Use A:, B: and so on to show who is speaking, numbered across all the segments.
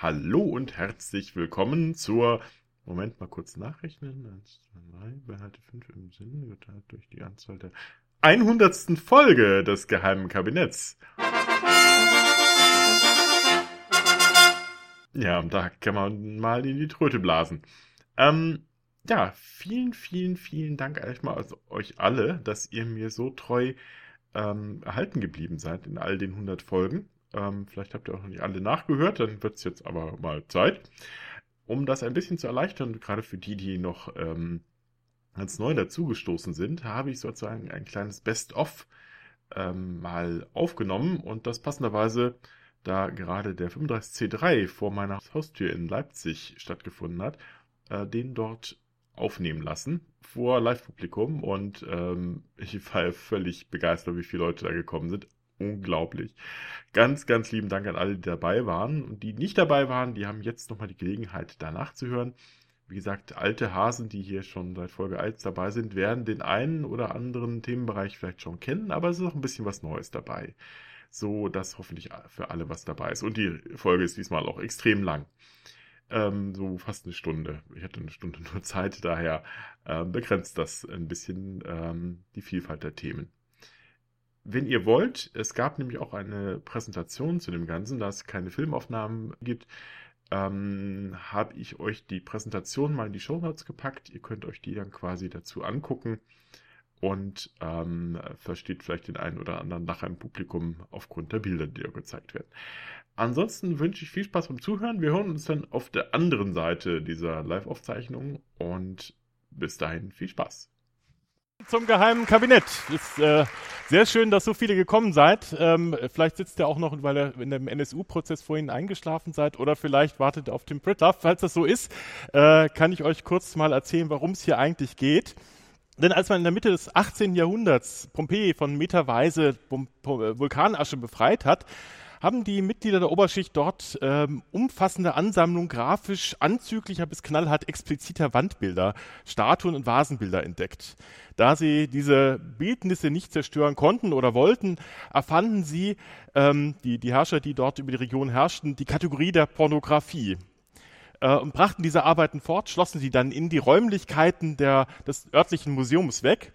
A: Hallo und herzlich willkommen zur. Moment mal kurz nachrechnen. 1, 2, 3, behalte 5 im Sinn, geteilt durch die Anzahl der 100. Folge des Geheimen Kabinetts. Ja, da kann man mal in die Tröte blasen. Ähm, ja, vielen, vielen, vielen Dank erstmal also euch alle, dass ihr mir so treu ähm, erhalten geblieben seid in all den 100 Folgen. Ähm, vielleicht habt ihr auch noch nicht alle nachgehört, dann wird es jetzt aber mal Zeit. Um das ein bisschen zu erleichtern, gerade für die, die noch ähm, ganz neu dazugestoßen sind, habe ich sozusagen ein kleines Best-of ähm, mal aufgenommen und das passenderweise, da gerade der 35C3 vor meiner Haustür in Leipzig stattgefunden hat, äh, den dort aufnehmen lassen vor Live-Publikum und ähm, ich war völlig begeistert, wie viele Leute da gekommen sind unglaublich. Ganz, ganz lieben Dank an alle, die dabei waren. Und die nicht dabei waren, die haben jetzt nochmal die Gelegenheit, danach zu hören. Wie gesagt, alte Hasen, die hier schon seit Folge 1 dabei sind, werden den einen oder anderen Themenbereich vielleicht schon kennen, aber es ist auch ein bisschen was Neues dabei. So, dass hoffentlich für alle was dabei ist. Und die Folge ist diesmal auch extrem lang. Ähm, so fast eine Stunde. Ich hatte eine Stunde nur Zeit, daher äh, begrenzt das ein bisschen ähm, die Vielfalt der Themen. Wenn ihr wollt, es gab nämlich auch eine Präsentation zu dem Ganzen, da es keine Filmaufnahmen gibt, ähm, habe ich euch die Präsentation mal in die Show Notes gepackt. Ihr könnt euch die dann quasi dazu angucken und ähm, versteht vielleicht den einen oder anderen nachher im Publikum aufgrund der Bilder, die da gezeigt werden. Ansonsten wünsche ich viel Spaß beim Zuhören. Wir hören uns dann auf der anderen Seite dieser Live-Aufzeichnung und bis dahin viel Spaß
B: zum geheimen Kabinett. Ist äh, sehr schön, dass so viele gekommen seid. Ähm, vielleicht sitzt ihr auch noch, weil ihr in dem NSU-Prozess vorhin eingeschlafen seid oder vielleicht wartet auf den Pritlove. Falls das so ist, äh, kann ich euch kurz mal erzählen, warum es hier eigentlich geht. Denn als man in der Mitte des 18. Jahrhunderts Pompeji von meterweise Vulkanasche befreit hat, haben die Mitglieder der Oberschicht dort ähm, umfassende Ansammlungen grafisch anzüglicher bis knallhart expliziter Wandbilder, Statuen und Vasenbilder entdeckt. Da sie diese Bildnisse nicht zerstören konnten oder wollten, erfanden sie, ähm, die, die Herrscher, die dort über die Region herrschten, die Kategorie der Pornografie äh, und brachten diese Arbeiten fort, schlossen sie dann in die Räumlichkeiten der, des örtlichen Museums weg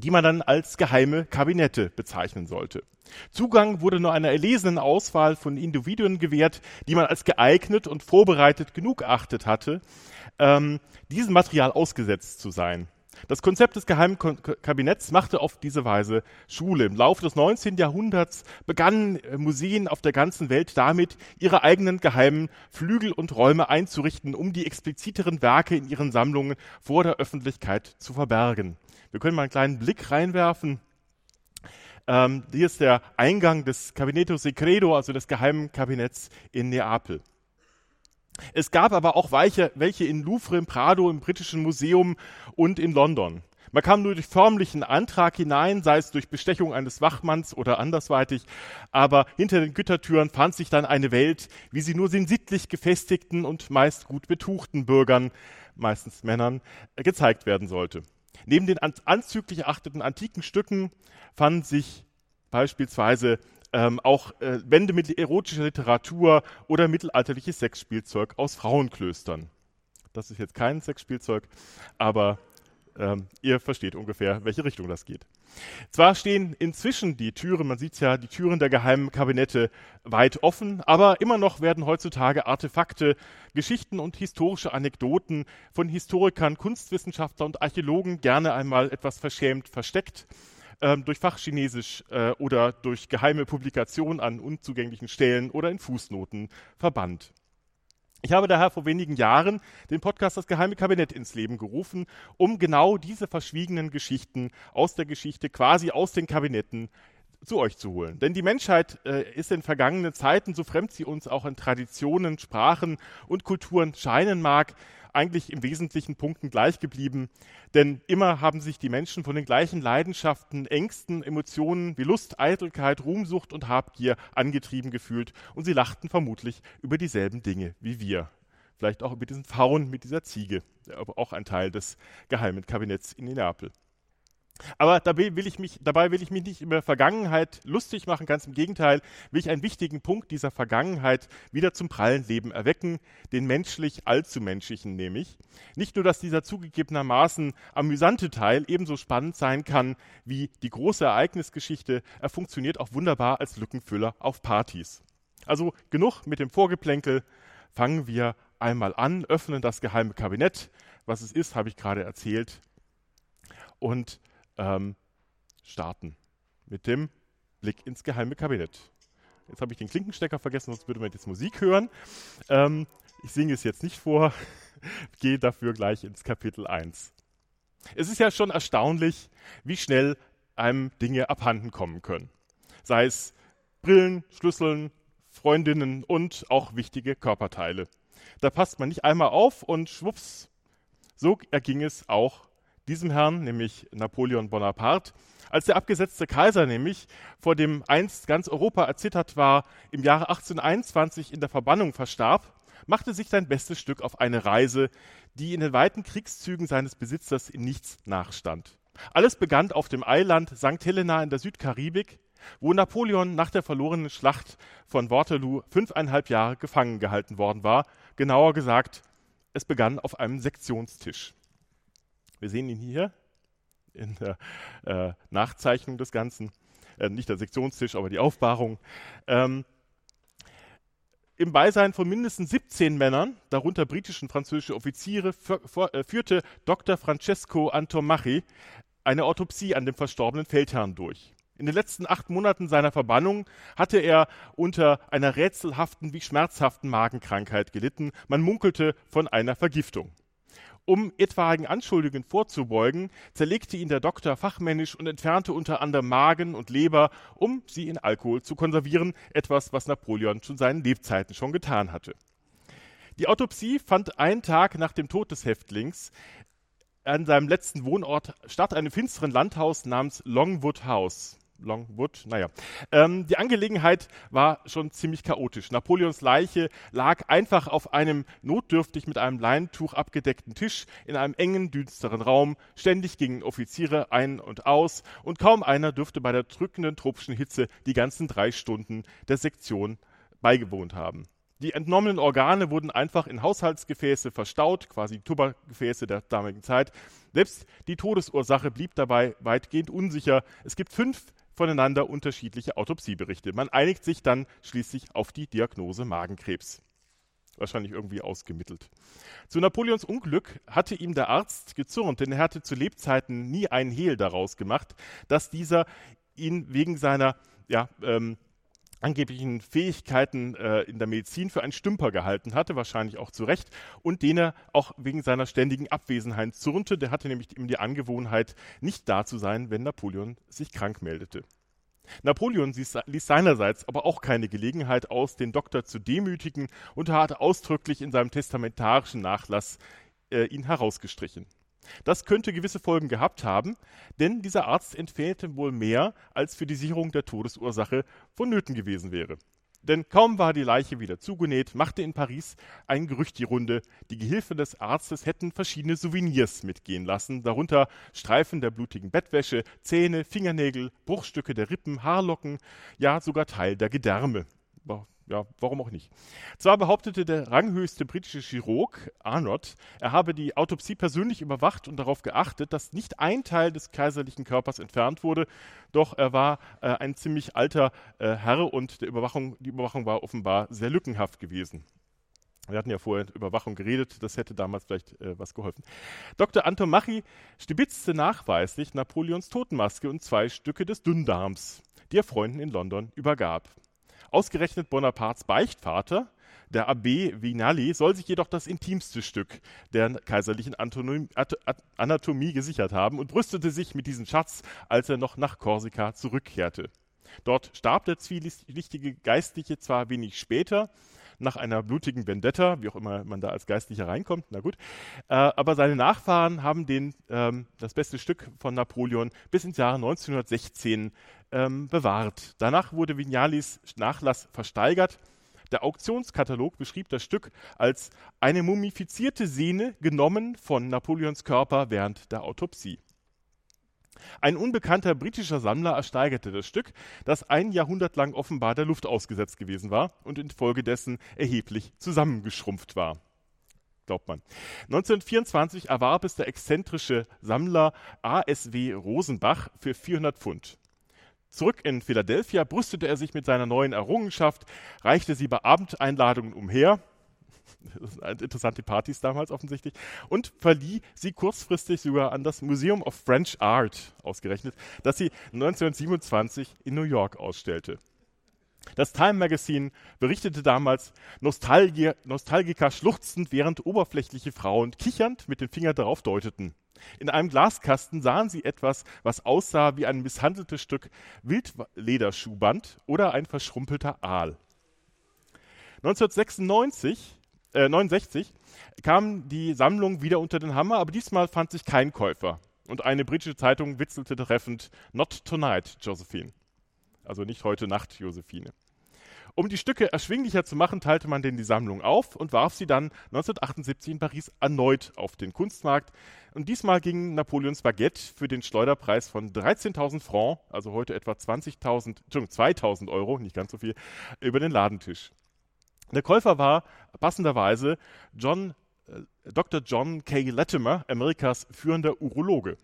B: die man dann als geheime Kabinette bezeichnen sollte. Zugang wurde nur einer erlesenen Auswahl von Individuen gewährt, die man als geeignet und vorbereitet genug achtet hatte, ähm, diesem Material ausgesetzt zu sein. Das Konzept des Geheimen Kabinetts machte auf diese Weise Schule. Im Laufe des 19. Jahrhunderts begannen äh, Museen auf der ganzen Welt damit, ihre eigenen geheimen Flügel und Räume einzurichten, um die expliziteren Werke in ihren Sammlungen vor der Öffentlichkeit zu verbergen. Wir können mal einen kleinen Blick reinwerfen. Ähm, hier ist der Eingang des Cabinetto Secreto, also des geheimen Kabinetts in Neapel. Es gab aber auch welche, welche in Louvre, im Prado, im Britischen Museum und in London. Man kam nur durch förmlichen Antrag hinein, sei es durch Bestechung eines Wachmanns oder andersweitig, aber hinter den Gütertüren fand sich dann eine Welt, wie sie nur den sittlich gefestigten und meist gut betuchten Bürgern, meistens Männern, gezeigt werden sollte. Neben den anzüglich erachteten antiken Stücken fanden sich beispielsweise ähm, auch äh, Wände mit erotischer Literatur oder mittelalterliches Sexspielzeug aus Frauenklöstern. Das ist jetzt kein Sexspielzeug, aber ähm, ihr versteht ungefähr, welche Richtung das geht. Zwar stehen inzwischen die Türen, man sieht ja, die Türen der geheimen Kabinette weit offen, aber immer noch werden heutzutage Artefakte, Geschichten und historische Anekdoten von Historikern, Kunstwissenschaftlern und Archäologen gerne einmal etwas verschämt versteckt, ähm, durch Fachchinesisch äh, oder durch geheime Publikationen an unzugänglichen Stellen oder in Fußnoten verbannt. Ich habe daher vor wenigen Jahren den Podcast Das Geheime Kabinett ins Leben gerufen, um genau diese verschwiegenen Geschichten aus der Geschichte, quasi aus den Kabinetten, zu euch zu holen. Denn die Menschheit äh, ist in vergangenen Zeiten, so fremd sie uns auch in Traditionen, Sprachen und Kulturen scheinen mag, eigentlich im wesentlichen Punkten gleich geblieben. Denn immer haben sich die Menschen von den gleichen Leidenschaften, Ängsten, Emotionen wie Lust, Eitelkeit, Ruhmsucht und Habgier angetrieben gefühlt und sie lachten vermutlich über dieselben Dinge wie wir. Vielleicht auch über diesen Faun mit dieser Ziege, aber auch ein Teil des geheimen Kabinetts in Neapel. Aber dabei will, ich mich, dabei will ich mich nicht über Vergangenheit lustig machen, ganz im Gegenteil, will ich einen wichtigen Punkt dieser Vergangenheit wieder zum prallen Leben erwecken, den menschlich allzu menschlichen nämlich. Nicht nur, dass dieser zugegebenermaßen amüsante Teil ebenso spannend sein kann wie die große Ereignisgeschichte, er funktioniert auch wunderbar als Lückenfüller auf Partys. Also genug mit dem Vorgeplänkel, fangen wir einmal an, öffnen das geheime Kabinett. Was es ist, habe ich gerade erzählt. Und ähm, starten mit dem Blick ins geheime Kabinett. Jetzt habe ich den Klinkenstecker vergessen, sonst würde man jetzt Musik hören. Ähm, ich singe es jetzt nicht vor, gehe dafür gleich ins Kapitel 1. Es ist ja schon erstaunlich, wie schnell einem Dinge abhanden kommen können. Sei es Brillen, Schlüsseln, Freundinnen und auch wichtige Körperteile. Da passt man nicht einmal auf und schwupps, so erging es auch diesem Herrn, nämlich Napoleon Bonaparte, als der abgesetzte Kaiser nämlich, vor dem einst ganz Europa erzittert war, im Jahre 1821 in der Verbannung verstarb, machte sich sein bestes Stück auf eine Reise, die in den weiten Kriegszügen seines Besitzers in nichts nachstand. Alles begann auf dem Eiland St. Helena in der Südkaribik, wo Napoleon nach der verlorenen Schlacht von Waterloo fünfeinhalb Jahre gefangen gehalten worden war. Genauer gesagt, es begann auf einem Sektionstisch. Wir sehen ihn hier in der äh, Nachzeichnung des Ganzen. Äh, nicht der Sektionstisch, aber die Aufbahrung. Ähm, Im Beisein von mindestens 17 Männern, darunter britische und französische Offiziere, äh, führte Dr. Francesco Antomachi eine Autopsie an dem verstorbenen Feldherrn durch. In den letzten acht Monaten seiner Verbannung hatte er unter einer rätselhaften wie schmerzhaften Magenkrankheit gelitten. Man munkelte von einer Vergiftung. Um etwaigen Anschuldigungen vorzubeugen, zerlegte ihn der Doktor fachmännisch und entfernte unter anderem Magen und Leber, um sie in Alkohol zu konservieren, etwas, was Napoleon zu seinen Lebzeiten schon getan hatte. Die Autopsie fand einen Tag nach dem Tod des Häftlings an seinem letzten Wohnort statt, einem finsteren Landhaus namens Longwood House. Longwood, naja. Ähm, die Angelegenheit war schon ziemlich chaotisch. Napoleons Leiche lag einfach auf einem notdürftig mit einem Leintuch abgedeckten Tisch in einem engen, düsteren Raum. Ständig gingen Offiziere ein und aus und kaum einer dürfte bei der drückenden tropischen Hitze die ganzen drei Stunden der Sektion beigewohnt haben. Die entnommenen Organe wurden einfach in Haushaltsgefäße verstaut, quasi Tuppergefäße der damaligen Zeit. Selbst die Todesursache blieb dabei weitgehend unsicher. Es gibt fünf voneinander unterschiedliche Autopsieberichte. Man einigt sich dann schließlich auf die Diagnose Magenkrebs. Wahrscheinlich irgendwie ausgemittelt. Zu Napoleons Unglück hatte ihm der Arzt gezurrt, denn er hatte zu Lebzeiten nie einen Hehl daraus gemacht, dass dieser ihn wegen seiner ja, ähm, angeblichen Fähigkeiten äh, in der Medizin für einen Stümper gehalten hatte, wahrscheinlich auch zu Recht, und den er auch wegen seiner ständigen Abwesenheit zürnte. Der hatte nämlich immer die Angewohnheit, nicht da zu sein, wenn Napoleon sich krank meldete. Napoleon ließ seinerseits aber auch keine Gelegenheit aus, den Doktor zu demütigen und hatte ausdrücklich in seinem testamentarischen Nachlass äh, ihn herausgestrichen. Das könnte gewisse Folgen gehabt haben, denn dieser Arzt entfernte wohl mehr, als für die Sicherung der Todesursache vonnöten gewesen wäre. Denn kaum war die Leiche wieder zugenäht, machte in Paris ein Gerücht die Runde, die Gehilfe des Arztes hätten verschiedene Souvenirs mitgehen lassen, darunter Streifen der blutigen Bettwäsche, Zähne, Fingernägel, Bruchstücke der Rippen, Haarlocken, ja sogar Teil der Gedärme ja, warum auch nicht. Zwar behauptete der ranghöchste britische Chirurg, Arnott, er habe die Autopsie persönlich überwacht und darauf geachtet, dass nicht ein Teil des kaiserlichen Körpers entfernt wurde, doch er war äh, ein ziemlich alter äh, Herr und Überwachung, die Überwachung war offenbar sehr lückenhaft gewesen. Wir hatten ja vorher über Überwachung geredet, das hätte damals vielleicht äh, was geholfen. Dr. Anton Machi stibitzte nachweislich Napoleons Totenmaske und zwei Stücke des Dünndarms, die er Freunden in London übergab. Ausgerechnet Bonapartes Beichtvater, der Abbé Vinali, soll sich jedoch das intimste Stück der kaiserlichen Anatomie gesichert haben und brüstete sich mit diesem Schatz, als er noch nach Korsika zurückkehrte. Dort starb der zwielichtige Geistliche zwar wenig später, nach einer blutigen Vendetta, wie auch immer man da als Geistlicher reinkommt, na gut. Äh, aber seine Nachfahren haben den, ähm, das beste Stück von Napoleon bis ins Jahr 1916 ähm, bewahrt. Danach wurde Vignalis Nachlass versteigert. Der Auktionskatalog beschrieb das Stück als eine mumifizierte Sehne genommen von Napoleons Körper während der Autopsie. Ein unbekannter britischer Sammler ersteigerte das Stück, das ein Jahrhundert lang offenbar der Luft ausgesetzt gewesen war und infolgedessen erheblich zusammengeschrumpft war. Glaubt man. 1924 erwarb es der exzentrische Sammler ASW Rosenbach für 400 Pfund. Zurück in Philadelphia brüstete er sich mit seiner neuen Errungenschaft, reichte sie bei Abendeinladungen umher, interessante Partys damals offensichtlich, und verlieh sie kurzfristig sogar an das Museum of French Art ausgerechnet, das sie 1927 in New York ausstellte. Das Time Magazine berichtete damals, Nostalgier, Nostalgiker schluchzend, während oberflächliche Frauen kichernd mit dem Finger darauf deuteten. In einem Glaskasten sahen sie etwas, was aussah wie ein misshandeltes Stück Wildlederschuhband oder ein verschrumpelter Aal. 1996 äh, 69 kam die Sammlung wieder unter den Hammer, aber diesmal fand sich kein Käufer. Und eine britische Zeitung witzelte treffend: Not tonight, Josephine. Also nicht heute Nacht, Josephine. Um die Stücke erschwinglicher zu machen, teilte man denn die Sammlung auf und warf sie dann 1978 in Paris erneut auf den Kunstmarkt. Und diesmal ging Napoleons Baguette für den Schleuderpreis von 13.000 Francs, also heute etwa 20.000, Entschuldigung, 2.000 Euro, nicht ganz so viel, über den Ladentisch. Der Käufer war passenderweise John, äh, Dr. John K. Latimer, Amerikas führender Urologe.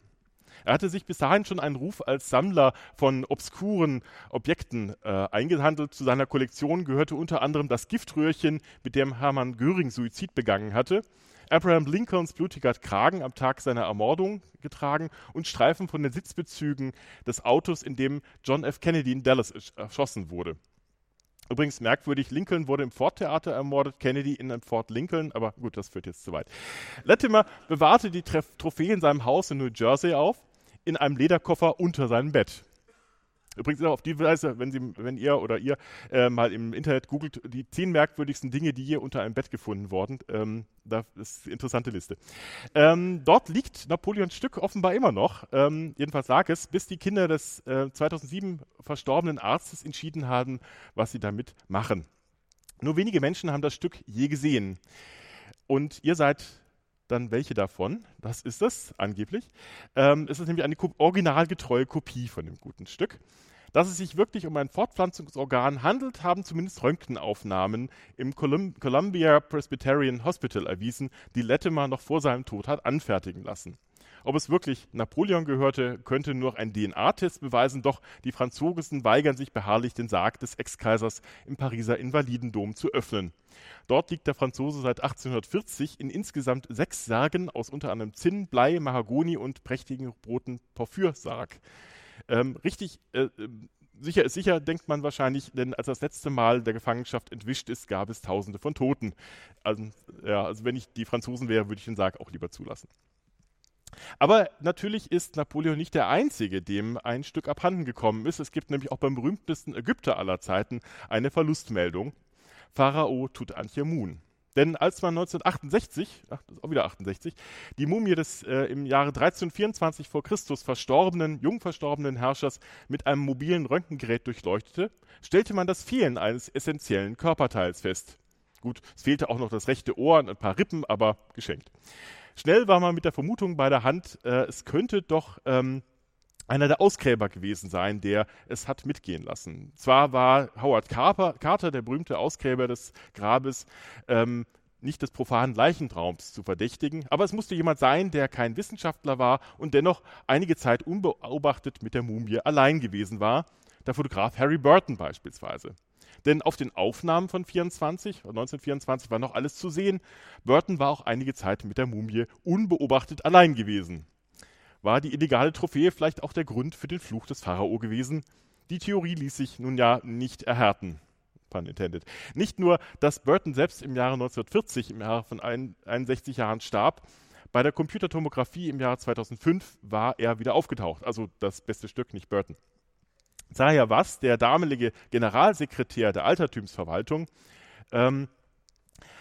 B: Er hatte sich bis dahin schon einen Ruf als Sammler von obskuren Objekten äh, eingehandelt. Zu seiner Kollektion gehörte unter anderem das Giftröhrchen, mit dem Hermann Göring Suizid begangen hatte, Abraham Lincolns blutiger Kragen am Tag seiner Ermordung getragen und Streifen von den Sitzbezügen des Autos, in dem John F. Kennedy in Dallas erschossen wurde. Übrigens merkwürdig, Lincoln wurde im Ford-Theater ermordet, Kennedy in einem Fort Lincoln, aber gut, das führt jetzt zu weit. Latimer bewahrte die Trophäe in seinem Haus in New Jersey auf, in einem Lederkoffer unter seinem Bett. Übrigens auch auf die Weise, wenn, Sie, wenn ihr oder ihr äh, mal im Internet googelt, die zehn merkwürdigsten Dinge, die hier unter einem Bett gefunden wurden, ähm, das ist eine interessante Liste. Ähm, dort liegt Napoleons Stück offenbar immer noch, ähm, jedenfalls lag es, bis die Kinder des äh, 2007 verstorbenen Arztes entschieden haben, was sie damit machen. Nur wenige Menschen haben das Stück je gesehen. Und ihr seid dann welche davon? Das ist es angeblich. Ähm, es ist nämlich eine originalgetreue Kopie von dem guten Stück. Dass es sich wirklich um ein Fortpflanzungsorgan handelt, haben zumindest Röntgenaufnahmen im Colum Columbia Presbyterian Hospital erwiesen, die Latimer noch vor seinem Tod hat anfertigen lassen. Ob es wirklich Napoleon gehörte, könnte nur ein DNA-Test beweisen, doch die Franzosen weigern sich beharrlich, den Sarg des Ex-Kaisers im Pariser Invalidendom zu öffnen. Dort liegt der Franzose seit 1840 in insgesamt sechs Särgen aus unter anderem Zinn, Blei, Mahagoni und prächtigen roten Porphyrsarg. Ähm, richtig äh, sicher ist sicher, denkt man wahrscheinlich, denn als das letzte Mal der Gefangenschaft entwischt ist, gab es Tausende von Toten. Also, ja, also wenn ich die Franzosen wäre, würde ich den Sarg auch lieber zulassen. Aber natürlich ist Napoleon nicht der Einzige, dem ein Stück abhanden gekommen ist. Es gibt nämlich auch beim berühmtesten Ägypter aller Zeiten eine Verlustmeldung. Pharao Tutanchamun. Denn als man 1968, ach, das ist auch wieder 68, die Mumie des äh, im Jahre 1324 vor Christus verstorbenen, jung verstorbenen Herrschers mit einem mobilen Röntgengerät durchleuchtete, stellte man das Fehlen eines essentiellen Körperteils fest. Gut, es fehlte auch noch das rechte Ohr und ein paar Rippen, aber geschenkt. Schnell war man mit der Vermutung bei der Hand, äh, es könnte doch ähm, einer der Ausgräber gewesen sein, der es hat mitgehen lassen. Zwar war Howard Carter, Carter der berühmte Ausgräber des Grabes, ähm, nicht des profanen Leichentraums zu verdächtigen, aber es musste jemand sein, der kein Wissenschaftler war und dennoch einige Zeit unbeobachtet mit der Mumie allein gewesen war, der Fotograf Harry Burton beispielsweise. Denn auf den Aufnahmen von 24, 1924 war noch alles zu sehen. Burton war auch einige Zeit mit der Mumie unbeobachtet allein gewesen. War die illegale Trophäe vielleicht auch der Grund für den Fluch des Pharao gewesen? Die Theorie ließ sich nun ja nicht erhärten. Intended. Nicht nur, dass Burton selbst im Jahre 1940, im Jahre von 61 Jahren starb, bei der Computertomographie im Jahre 2005 war er wieder aufgetaucht. Also das beste Stück, nicht Burton. Zahir Was, der damalige Generalsekretär der Altertumsverwaltung, ähm,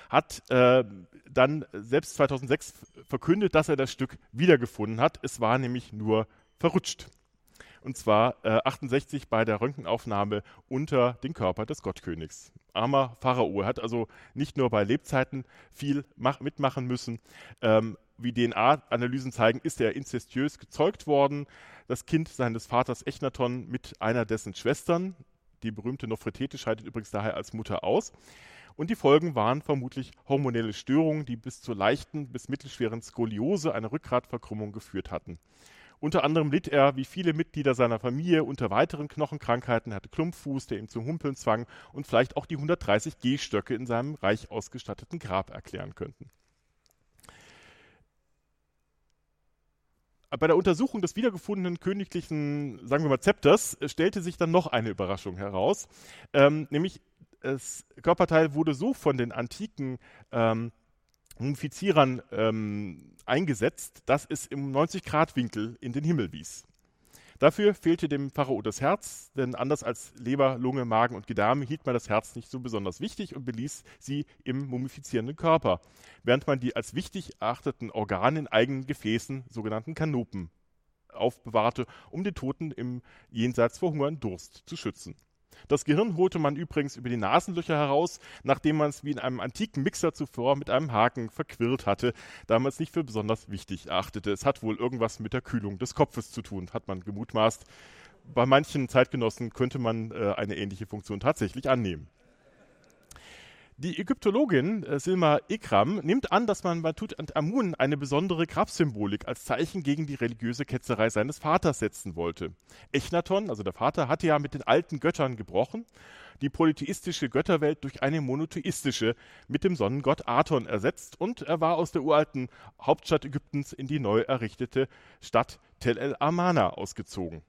B: hat äh, dann selbst 2006 verkündet, dass er das Stück wiedergefunden hat. Es war nämlich nur verrutscht. Und zwar äh, 68 bei der Röntgenaufnahme unter den Körper des Gottkönigs. Armer Pharao Er hat also nicht nur bei Lebzeiten viel mach, mitmachen müssen. Ähm, wie DNA-Analysen zeigen, ist er inzestiös gezeugt worden. Das Kind seines Vaters Echnaton mit einer dessen Schwestern. Die berühmte Nofretete scheidet übrigens daher als Mutter aus. Und die Folgen waren vermutlich hormonelle Störungen, die bis zur leichten bis mittelschweren Skoliose, einer Rückgratverkrümmung, geführt hatten. Unter anderem litt er, wie viele Mitglieder seiner Familie, unter weiteren Knochenkrankheiten, er hatte Klumpfuß, der ihn zum Humpeln zwang und vielleicht auch die 130 Gehstöcke in seinem reich ausgestatteten Grab erklären könnten. Bei der Untersuchung des wiedergefundenen königlichen, sagen wir mal, Zepters stellte sich dann noch eine Überraschung heraus, ähm, nämlich das Körperteil wurde so von den antiken ähm, Mumifizierern ähm, eingesetzt, dass es im 90-Grad-Winkel in den Himmel wies. Dafür fehlte dem Pharao das Herz, denn anders als Leber, Lunge, Magen und Gedärme hielt man das Herz nicht so besonders wichtig und beließ sie im mumifizierenden Körper, während man die als wichtig erachteten Organe in eigenen Gefäßen, sogenannten Kanopen, aufbewahrte, um den Toten im Jenseits vor Hunger und Durst zu schützen. Das Gehirn holte man übrigens über die Nasenlöcher heraus, nachdem man es wie in einem antiken Mixer zuvor mit einem Haken verquirlt hatte, da man es nicht für besonders wichtig erachtete. Es hat wohl irgendwas mit der Kühlung des Kopfes zu tun, hat man gemutmaßt. Bei manchen Zeitgenossen könnte man äh, eine ähnliche Funktion tatsächlich annehmen. Die Ägyptologin äh, Silma Ikram nimmt an, dass man bei Tutanchamun eine besondere Grabsymbolik als Zeichen gegen die religiöse Ketzerei seines Vaters setzen wollte. Echnaton, also der Vater, hatte ja mit den alten Göttern gebrochen, die polytheistische Götterwelt durch eine monotheistische mit dem Sonnengott Aton ersetzt und er war aus der uralten Hauptstadt Ägyptens in die neu errichtete Stadt Tel El Amana ausgezogen.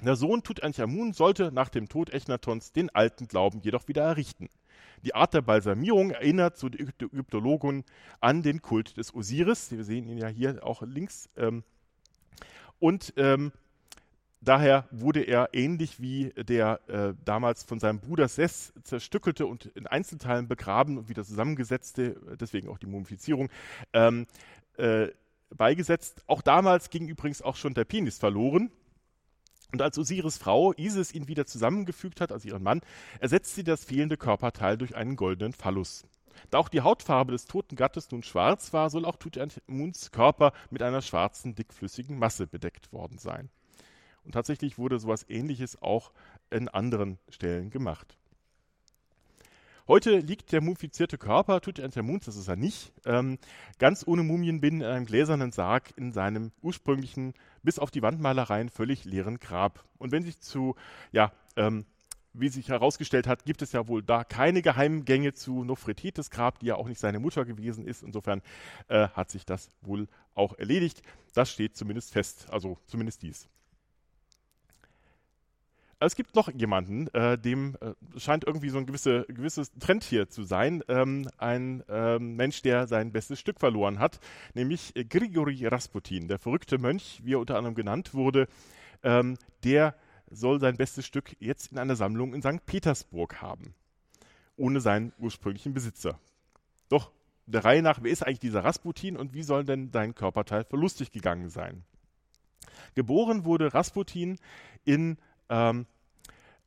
B: Der Sohn Tutanchamun sollte nach dem Tod Echnatons den alten Glauben jedoch wieder errichten. Die Art der Balsamierung erinnert zu den Ägyptologen an den Kult des Osiris. Wir sehen ihn ja hier auch links. Ähm, und ähm, daher wurde er ähnlich wie der äh, damals von seinem Bruder Sess zerstückelte und in Einzelteilen begraben und wieder zusammengesetzte, deswegen auch die Mumifizierung, ähm, äh, beigesetzt. Auch damals ging übrigens auch schon der Penis verloren. Und als Osiris Frau Isis ihn wieder zusammengefügt hat, also ihren Mann, ersetzt sie das fehlende Körperteil durch einen goldenen Phallus. Da auch die Hautfarbe des toten Gattes nun schwarz war, soll auch Tutanchamuns Körper mit einer schwarzen, dickflüssigen Masse bedeckt worden sein. Und tatsächlich wurde sowas ähnliches auch in anderen Stellen gemacht. Heute liegt der mumifizierte Körper Tutanchamuns, das ist er nicht, ähm, ganz ohne Mumienbinden in einem gläsernen Sarg in seinem ursprünglichen, bis auf die Wandmalereien völlig leeren Grab. Und wenn sich zu, ja, ähm, wie sich herausgestellt hat, gibt es ja wohl da keine Geheimgänge zu Nofretites Grab, die ja auch nicht seine Mutter gewesen ist. Insofern äh, hat sich das wohl auch erledigt. Das steht zumindest fest, also zumindest dies es gibt noch jemanden, äh, dem äh, scheint irgendwie so ein gewisse, gewisses Trend hier zu sein. Ähm, ein ähm, Mensch, der sein bestes Stück verloren hat, nämlich Grigori Rasputin, der verrückte Mönch, wie er unter anderem genannt wurde. Ähm, der soll sein bestes Stück jetzt in einer Sammlung in St. Petersburg haben, ohne seinen ursprünglichen Besitzer. Doch der Reihe nach, wer ist eigentlich dieser Rasputin und wie soll denn sein Körperteil verlustig gegangen sein? Geboren wurde Rasputin in ähm,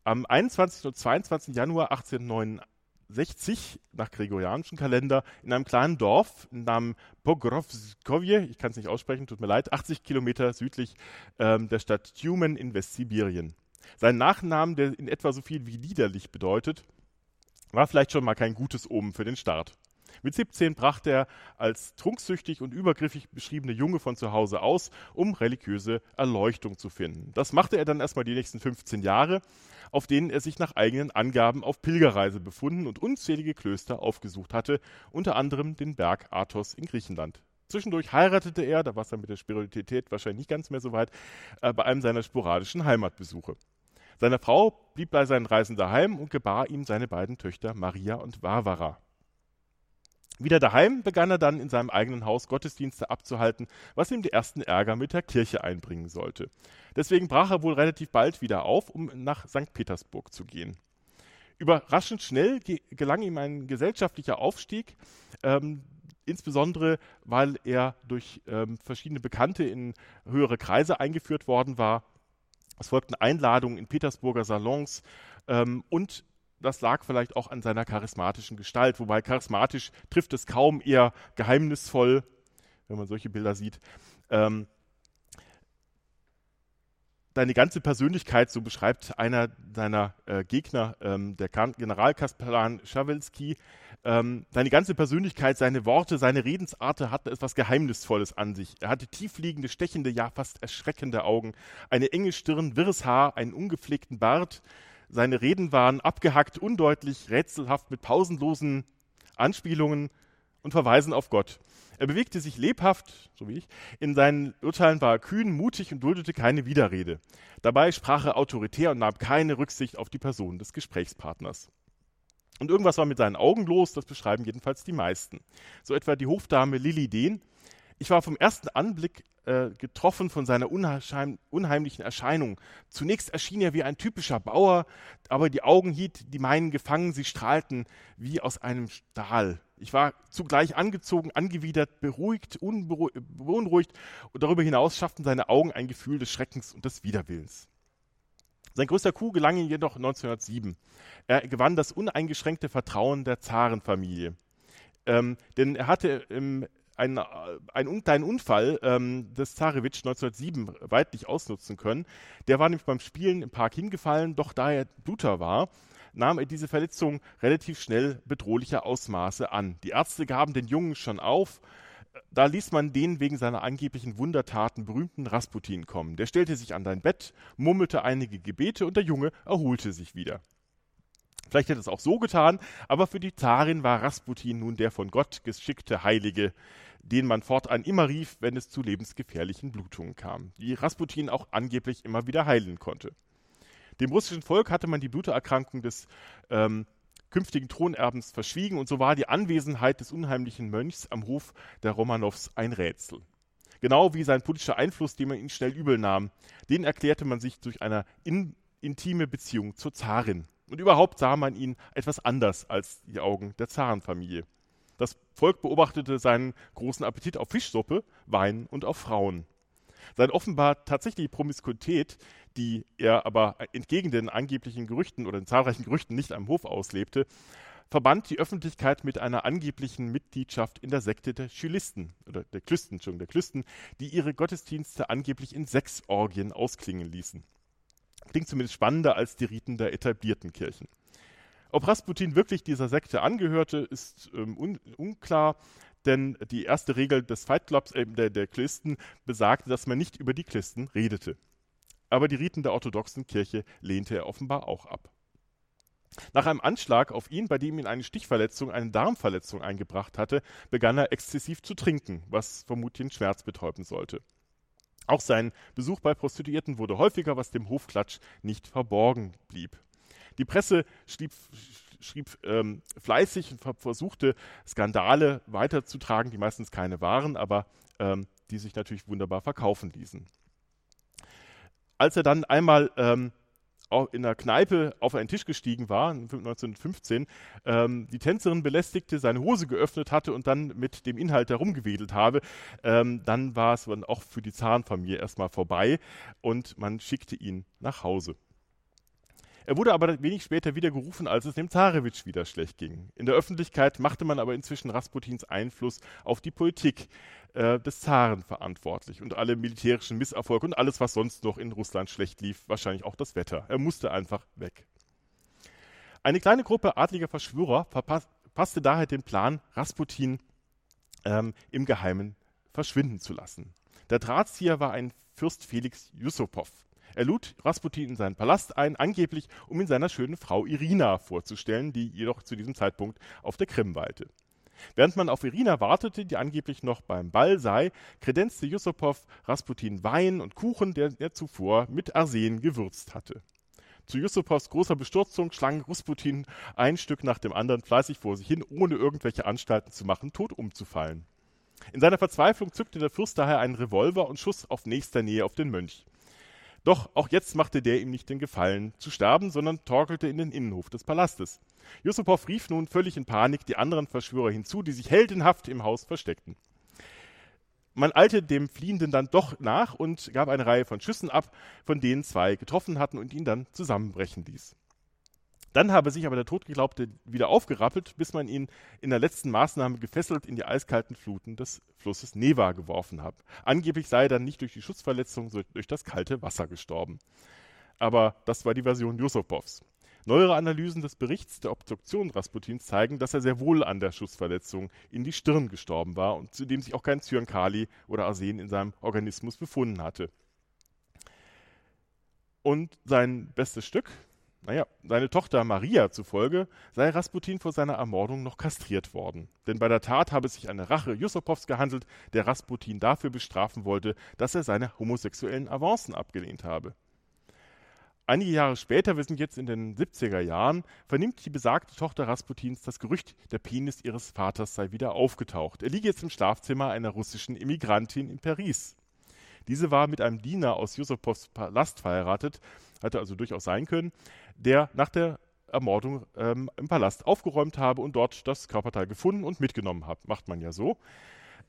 B: am 21. und 22. Januar 1869 nach gregorianischen Kalender in einem kleinen Dorf namens Pogrovskoje, ich kann es nicht aussprechen, tut mir leid, 80 Kilometer südlich ähm, der Stadt Tumen in Westsibirien. Sein Nachnamen, der in etwa so viel wie liederlich bedeutet, war vielleicht schon mal kein gutes Omen für den Start. Mit 17 brachte er als trunksüchtig und übergriffig beschriebene Junge von zu Hause aus, um religiöse Erleuchtung zu finden. Das machte er dann erstmal die nächsten 15 Jahre, auf denen er sich nach eigenen Angaben auf Pilgerreise befunden und unzählige Klöster aufgesucht hatte, unter anderem den Berg Athos in Griechenland. Zwischendurch heiratete er, da war es dann mit der Spiritualität wahrscheinlich nicht ganz mehr so weit, äh, bei einem seiner sporadischen Heimatbesuche. Seine Frau blieb bei seinen Reisen daheim und gebar ihm seine beiden Töchter Maria und Varvara. Wieder daheim begann er dann in seinem eigenen Haus Gottesdienste abzuhalten, was ihm den ersten Ärger mit der Kirche einbringen sollte. Deswegen brach er wohl relativ bald wieder auf, um nach St. Petersburg zu gehen. Überraschend schnell ge gelang ihm ein gesellschaftlicher Aufstieg, ähm, insbesondere weil er durch ähm, verschiedene Bekannte in höhere Kreise eingeführt worden war Es folgten Einladungen in Petersburger Salons ähm, und das lag vielleicht auch an seiner charismatischen Gestalt, wobei charismatisch trifft es kaum, eher geheimnisvoll, wenn man solche Bilder sieht. Ähm, deine ganze Persönlichkeit, so beschreibt einer seiner äh, Gegner, ähm, der Generalkaplan Schawelski, ähm, seine ganze Persönlichkeit, seine Worte, seine Redensart hatten etwas Geheimnisvolles an sich. Er hatte tiefliegende, stechende, ja fast erschreckende Augen, eine enge Stirn, wirres Haar, einen ungepflegten Bart. Seine Reden waren abgehackt, undeutlich, rätselhaft mit pausenlosen Anspielungen und Verweisen auf Gott. Er bewegte sich lebhaft, so wie ich. In seinen Urteilen war er kühn, mutig und duldete keine Widerrede. Dabei sprach er autoritär und nahm keine Rücksicht auf die Person des Gesprächspartners. Und irgendwas war mit seinen Augen los, das beschreiben jedenfalls die meisten. So etwa die Hofdame Lilly Dehn. Ich war vom ersten Anblick äh, getroffen von seiner unheim, unheimlichen Erscheinung. Zunächst erschien er wie ein typischer Bauer, aber die Augen hielt die meinen gefangen, sie strahlten wie aus einem Stahl. Ich war zugleich angezogen, angewidert, beruhigt, beunruhigt und darüber hinaus schafften seine Augen ein Gefühl des Schreckens und des Widerwillens. Sein größter Coup gelang ihm jedoch 1907. Er gewann das uneingeschränkte Vertrauen der Zarenfamilie. Ähm, denn er hatte im einen, einen kleinen Unfall ähm, des Zarewitsch 1907 weitlich ausnutzen können. Der war nämlich beim Spielen im Park hingefallen, doch da er Bluter war, nahm er diese Verletzung relativ schnell bedrohlicher Ausmaße an. Die Ärzte gaben den Jungen schon auf. Da ließ man den wegen seiner angeblichen Wundertaten berühmten Rasputin kommen. Der stellte sich an dein Bett, murmelte einige Gebete und der Junge erholte sich wieder. Vielleicht hätte es auch so getan, aber für die Zarin war Rasputin nun der von Gott geschickte Heilige, den man fortan immer rief, wenn es zu lebensgefährlichen Blutungen kam, die Rasputin auch angeblich immer wieder heilen konnte. Dem russischen Volk hatte man die Blutererkrankung des ähm, künftigen Thronerbens verschwiegen und so war die Anwesenheit des unheimlichen Mönchs am Hof der Romanows ein Rätsel. Genau wie sein politischer Einfluss, den man ihn schnell übel nahm, den erklärte man sich durch eine in, intime Beziehung zur Zarin. Und überhaupt sah man ihn etwas anders als die Augen der Zarenfamilie. Das Volk beobachtete seinen großen Appetit auf Fischsuppe, Wein und auf Frauen. Seine offenbar tatsächliche Promiskuität, die er aber entgegen den angeblichen Gerüchten oder den zahlreichen Gerüchten nicht am Hof auslebte, verband die Öffentlichkeit mit einer angeblichen Mitgliedschaft in der Sekte der Schylisten oder der Klüsten, der Klüsten, die ihre Gottesdienste angeblich in Sexorgien ausklingen ließen. Klingt zumindest spannender als die Riten der etablierten Kirchen. Ob Rasputin wirklich dieser Sekte angehörte, ist ähm, un unklar, denn die erste Regel des Fight Clubs, äh, der, der Klisten, besagte, dass man nicht über die Klisten redete. Aber die Riten der orthodoxen Kirche lehnte er offenbar auch ab. Nach einem Anschlag auf ihn, bei dem ihn eine Stichverletzung eine Darmverletzung eingebracht hatte, begann er exzessiv zu trinken, was vermutlich den Schmerz betäuben sollte. Auch sein Besuch bei Prostituierten wurde häufiger, was dem Hofklatsch nicht verborgen blieb. Die Presse schrieb, schrieb ähm, fleißig und versuchte, Skandale weiterzutragen, die meistens keine waren, aber ähm, die sich natürlich wunderbar verkaufen ließen. Als er dann einmal ähm, in der Kneipe auf einen Tisch gestiegen war, 1915, ähm, die Tänzerin belästigte, seine Hose geöffnet hatte und dann mit dem Inhalt herumgewedelt habe, ähm, dann war es dann auch für die Zarenfamilie erstmal vorbei und man schickte ihn nach Hause. Er wurde aber wenig später wieder gerufen, als es dem Zarewitsch wieder schlecht ging. In der Öffentlichkeit machte man aber inzwischen Rasputins Einfluss auf die Politik äh, des Zaren verantwortlich und alle militärischen Misserfolge und alles, was sonst noch in Russland schlecht lief, wahrscheinlich auch das Wetter. Er musste einfach weg. Eine kleine Gruppe adliger Verschwörer verpasste daher den Plan, Rasputin ähm, im Geheimen verschwinden zu lassen. Der Drahtzieher war ein Fürst Felix Yusupov. Er lud Rasputin in seinen Palast ein, angeblich um ihn seiner schönen Frau Irina vorzustellen, die jedoch zu diesem Zeitpunkt auf der Krim weilte. Während man auf Irina wartete, die angeblich noch beim Ball sei, kredenzte Yusupow Rasputin Wein und Kuchen, der er zuvor mit Arsen gewürzt hatte. Zu Yusupows großer Bestürzung schlang Rasputin ein Stück nach dem anderen fleißig vor sich hin, ohne irgendwelche Anstalten zu machen, tot umzufallen. In seiner Verzweiflung zückte der Fürst daher einen Revolver und schoss auf nächster Nähe auf den Mönch. Doch auch jetzt machte der ihm nicht den Gefallen zu sterben, sondern torkelte in den Innenhof des Palastes. Yusupow rief nun völlig in Panik die anderen Verschwörer hinzu, die sich heldenhaft im Haus versteckten. Man eilte dem Fliehenden dann doch nach und gab eine Reihe von Schüssen ab, von denen zwei getroffen hatten und ihn dann zusammenbrechen ließ. Dann habe sich aber der Totgeglaubte wieder aufgerappelt, bis man ihn in der letzten Maßnahme gefesselt in die eiskalten Fluten des Flusses Neva geworfen hat. Angeblich sei er dann nicht durch die Schussverletzung, sondern durch das kalte Wasser gestorben. Aber das war die Version Yusupovs. Neuere Analysen des Berichts der Obduktion Rasputins zeigen, dass er sehr wohl an der Schussverletzung in die Stirn gestorben war und zudem sich auch kein Zyankali oder Arsen in seinem Organismus befunden hatte. Und sein bestes Stück, naja, seine Tochter Maria zufolge sei Rasputin vor seiner Ermordung noch kastriert worden. Denn bei der Tat habe es sich eine Rache Yusupovs gehandelt, der Rasputin dafür bestrafen wollte, dass er seine homosexuellen Avancen abgelehnt habe. Einige Jahre später, wir sind jetzt in den 70er Jahren, vernimmt die besagte Tochter Rasputins das Gerücht, der Penis ihres Vaters sei wieder aufgetaucht. Er liege jetzt im Schlafzimmer einer russischen Immigrantin in Paris. Diese war mit einem Diener aus Yusupovs Palast verheiratet, hatte also durchaus sein können, der nach der Ermordung ähm, im Palast aufgeräumt habe und dort das Körperteil gefunden und mitgenommen hat. Macht man ja so.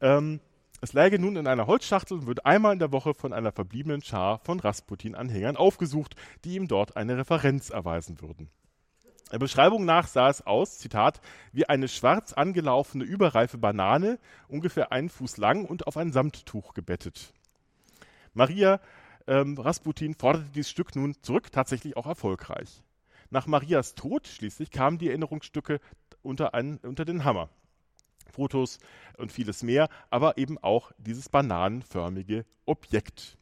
B: Ähm, es läge nun in einer Holzschachtel und wird einmal in der Woche von einer verbliebenen Schar von Rasputin-Anhängern aufgesucht, die ihm dort eine Referenz erweisen würden. Der Beschreibung nach sah es aus, Zitat, wie eine schwarz angelaufene, überreife Banane, ungefähr einen Fuß lang und auf ein Samttuch gebettet. Maria ähm, Rasputin forderte dieses Stück nun zurück, tatsächlich auch erfolgreich. Nach Marias Tod schließlich kamen die Erinnerungsstücke unter, einen, unter den Hammer. Fotos und vieles mehr, aber eben auch dieses bananenförmige Objekt.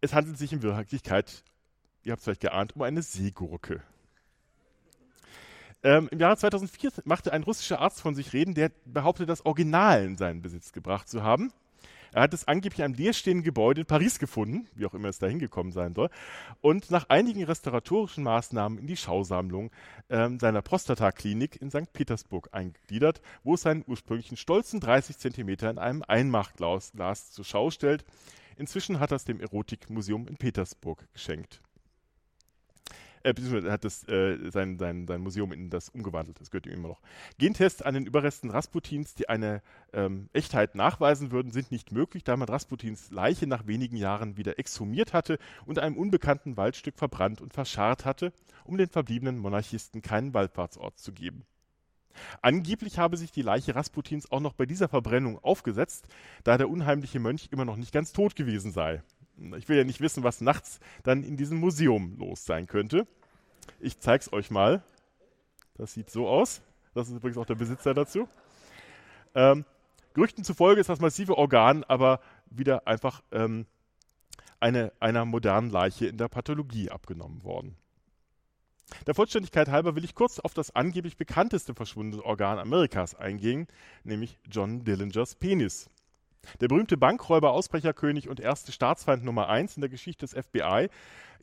B: Es handelt sich in Wirklichkeit, ihr habt es vielleicht geahnt, um eine Seegurke. Ähm, Im Jahre 2004 machte ein russischer Arzt von sich reden, der behauptet, das Original in seinen Besitz gebracht zu haben. Er hat es angeblich in einem leerstehenden Gebäude in Paris gefunden, wie auch immer es da hingekommen sein soll, und nach einigen restauratorischen Maßnahmen in die Schausammlung ähm, seiner Prostataklinik in St. Petersburg eingegliedert, wo es seinen ursprünglichen stolzen 30 Zentimeter in einem Einmachglas zur Schau stellt. Inzwischen hat er es dem Erotikmuseum in Petersburg geschenkt äh, beziehungsweise hat das, äh, sein, sein, sein Museum in das umgewandelt. Das gehört ihm immer noch. Gentests an den Überresten Rasputins, die eine ähm, Echtheit nachweisen würden, sind nicht möglich, da man Rasputins Leiche nach wenigen Jahren wieder exhumiert hatte und einem unbekannten Waldstück verbrannt und verscharrt hatte, um den verbliebenen Monarchisten keinen Wallfahrtsort zu geben. Angeblich habe sich die Leiche Rasputins auch noch bei dieser Verbrennung aufgesetzt, da der unheimliche Mönch immer noch nicht ganz tot gewesen sei. Ich will ja nicht wissen, was nachts dann in diesem Museum los sein könnte. Ich zeig's euch mal. Das sieht so aus. Das ist übrigens auch der Besitzer dazu. Ähm, Gerüchten zufolge ist das massive Organ aber wieder einfach ähm, eine, einer modernen Leiche in der Pathologie abgenommen worden. Der Vollständigkeit halber will ich kurz auf das angeblich bekannteste verschwundene Organ Amerikas eingehen, nämlich John Dillingers Penis. Der berühmte Bankräuber, Ausbrecherkönig und erste Staatsfeind Nummer 1 in der Geschichte des FBI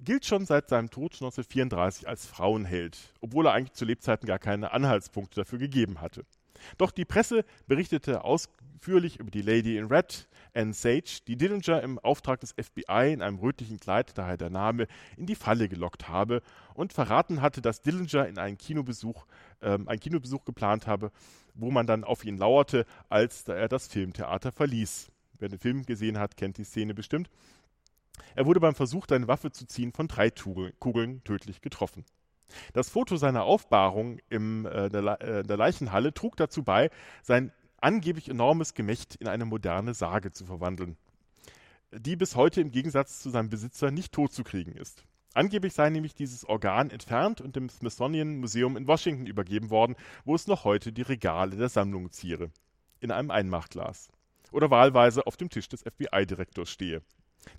B: gilt schon seit seinem Tod 1934 als Frauenheld, obwohl er eigentlich zu Lebzeiten gar keine Anhaltspunkte dafür gegeben hatte. Doch die Presse berichtete ausführlich über die Lady in Red, Anne Sage, die Dillinger im Auftrag des FBI in einem rötlichen Kleid, daher der Name, in die Falle gelockt habe und verraten hatte, dass Dillinger in einen Kinobesuch, ähm, einen Kinobesuch geplant habe, wo man dann auf ihn lauerte, als er das Filmtheater verließ. Wer den Film gesehen hat, kennt die Szene bestimmt. Er wurde beim Versuch, seine Waffe zu ziehen, von drei Kugeln tödlich getroffen. Das Foto seiner Aufbahrung in äh, der, äh, der Leichenhalle trug dazu bei, sein angeblich enormes Gemächt in eine moderne Sage zu verwandeln, die bis heute im Gegensatz zu seinem Besitzer nicht totzukriegen ist. Angeblich sei nämlich dieses Organ entfernt und dem Smithsonian Museum in Washington übergeben worden, wo es noch heute die Regale der Sammlung ziere. In einem Einmachglas. Oder wahlweise auf dem Tisch des FBI-Direktors stehe.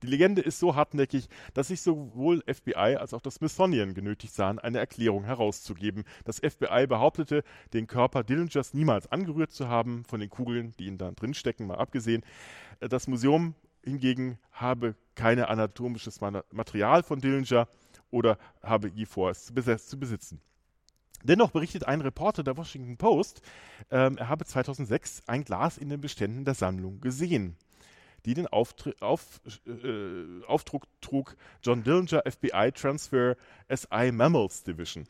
B: Die Legende ist so hartnäckig, dass sich sowohl FBI als auch das Smithsonian genötigt sahen, eine Erklärung herauszugeben. Das FBI behauptete, den Körper Dillingers niemals angerührt zu haben, von den Kugeln, die ihn da drin stecken, mal abgesehen. Das Museum hingegen habe kein anatomisches Material von Dillinger oder habe je vor, es zu besitzen. Dennoch berichtet ein Reporter der Washington Post, ähm, er habe 2006 ein Glas in den Beständen der Sammlung gesehen, die den Auftri auf, äh, Aufdruck trug John Dillinger FBI Transfer SI Mammals Division.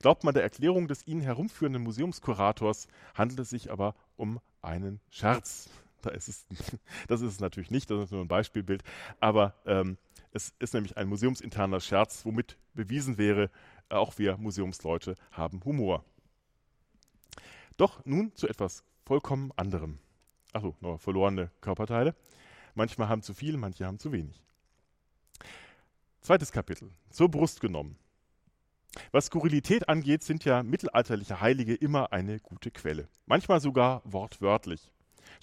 B: Glaubt man der Erklärung des ihn herumführenden Museumskurators, handelt es sich aber um einen Scherz. Da ist es, das ist es natürlich nicht, das ist nur ein Beispielbild, aber ähm, es ist nämlich ein museumsinterner Scherz, womit bewiesen wäre, auch wir Museumsleute haben Humor. Doch nun zu etwas vollkommen anderem. Achso, noch verlorene Körperteile. Manchmal haben zu viel, manche haben zu wenig. Zweites Kapitel. Zur Brust genommen. Was Skurrilität angeht, sind ja mittelalterliche Heilige immer eine gute Quelle. Manchmal sogar wortwörtlich.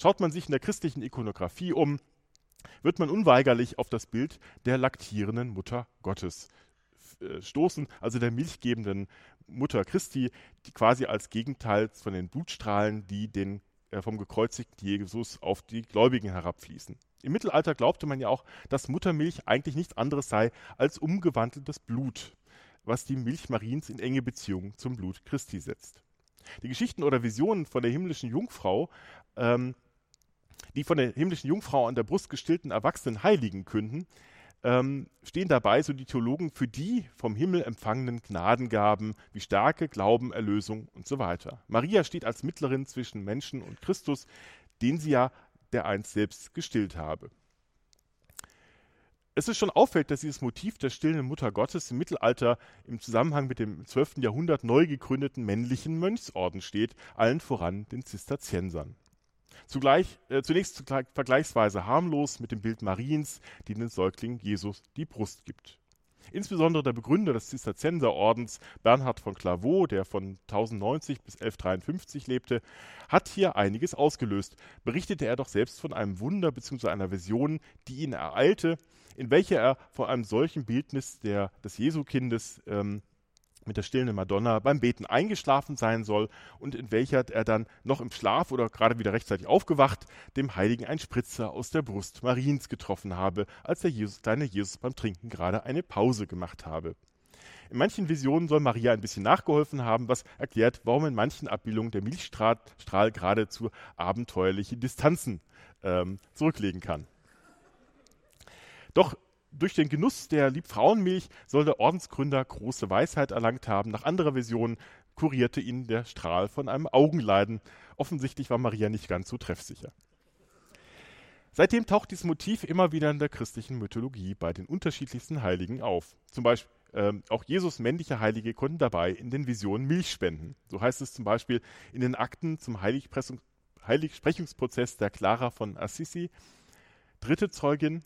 B: Schaut man sich in der christlichen Ikonografie um, wird man unweigerlich auf das Bild der laktierenden Mutter Gottes äh, stoßen, also der milchgebenden Mutter Christi, die quasi als Gegenteil von den Blutstrahlen, die den äh, vom gekreuzigten Jesus auf die Gläubigen herabfließen. Im Mittelalter glaubte man ja auch, dass Muttermilch eigentlich nichts anderes sei als umgewandeltes Blut, was die Milch Mariens in enge Beziehung zum Blut Christi setzt. Die Geschichten oder Visionen von der himmlischen Jungfrau, ähm, die von der himmlischen Jungfrau an der Brust gestillten erwachsenen Heiligen künden, ähm, stehen dabei so die Theologen für die vom Himmel empfangenen Gnadengaben wie Stärke, Glauben, Erlösung und so weiter. Maria steht als Mittlerin zwischen Menschen und Christus, den sie ja der einst selbst gestillt habe. Es ist schon auffällig, dass dieses Motiv der stillenden Mutter Gottes im Mittelalter im Zusammenhang mit dem im 12. Jahrhundert neu gegründeten männlichen Mönchsorden steht, allen voran den Zisterziensern. Zugleich, äh, zunächst zugleich, vergleichsweise harmlos mit dem Bild Mariens, die den Säugling Jesus die Brust gibt. Insbesondere der Begründer des Zisterzienserordens, Bernhard von Clairvaux, der von 1090 bis 1153 lebte, hat hier einiges ausgelöst. Berichtete er doch selbst von einem Wunder bzw. einer Vision, die ihn ereilte, in welcher er vor einem solchen Bildnis der, des Jesukindes ähm, mit der stillenden Madonna beim Beten eingeschlafen sein soll und in welcher er dann noch im Schlaf oder gerade wieder rechtzeitig aufgewacht dem Heiligen ein Spritzer aus der Brust Mariens getroffen habe, als der Jesus, kleine Jesus beim Trinken gerade eine Pause gemacht habe. In manchen Visionen soll Maria ein bisschen nachgeholfen haben, was erklärt, warum in manchen Abbildungen der Milchstrahl Strahl geradezu abenteuerliche Distanzen ähm, zurücklegen kann. Doch durch den Genuss der Liebfrauenmilch soll der Ordensgründer große Weisheit erlangt haben. Nach anderer Vision kurierte ihn der Strahl von einem Augenleiden. Offensichtlich war Maria nicht ganz so treffsicher. Seitdem taucht dieses Motiv immer wieder in der christlichen Mythologie bei den unterschiedlichsten Heiligen auf. Zum Beispiel ähm, auch Jesus männliche Heilige konnten dabei in den Visionen Milch spenden. So heißt es zum Beispiel in den Akten zum Heiligsprechungsprozess der Clara von Assisi. Dritte Zeugin,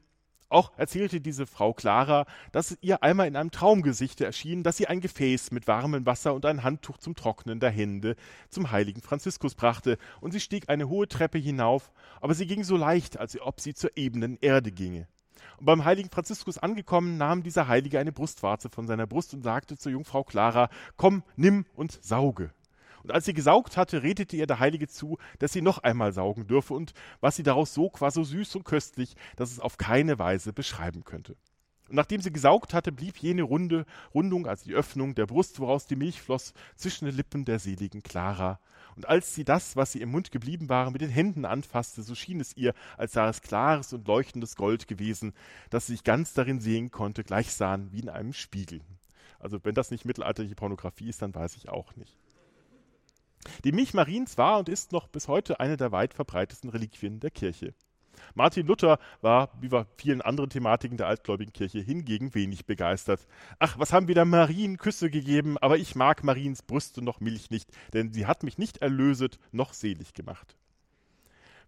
B: auch erzählte diese Frau Clara, dass ihr einmal in einem Traumgesichte erschien, dass sie ein Gefäß mit warmem Wasser und ein Handtuch zum Trocknen der Hände zum heiligen Franziskus brachte, und sie stieg eine hohe Treppe hinauf, aber sie ging so leicht, als ob sie zur ebenen Erde ginge. Und beim heiligen Franziskus angekommen, nahm dieser Heilige eine Brustwarze von seiner Brust und sagte zur Jungfrau Clara, Komm, nimm und sauge. Und als sie gesaugt hatte, redete ihr der Heilige zu, dass sie noch einmal saugen dürfe, und was sie daraus sog, war so süß und köstlich, dass es auf keine Weise beschreiben könnte. Und nachdem sie gesaugt hatte, blieb jene runde Rundung, also die Öffnung der Brust, woraus die Milch floss, zwischen den Lippen der seligen Clara. Und als sie das, was sie im Mund geblieben war, mit den Händen anfasste, so schien es ihr, als sei es klares und leuchtendes Gold gewesen, dass sie sich ganz darin sehen konnte, gleich sahen wie in einem Spiegel. Also wenn das nicht mittelalterliche Pornografie ist, dann weiß ich auch nicht. Die Milch Mariens war und ist noch bis heute eine der weit verbreitetsten Reliquien der Kirche. Martin Luther war, wie bei vielen anderen Thematiken der altgläubigen Kirche, hingegen wenig begeistert. Ach, was haben wir da Marien Küsse gegeben, aber ich mag Mariens Brüste noch Milch nicht, denn sie hat mich nicht erlöset noch selig gemacht.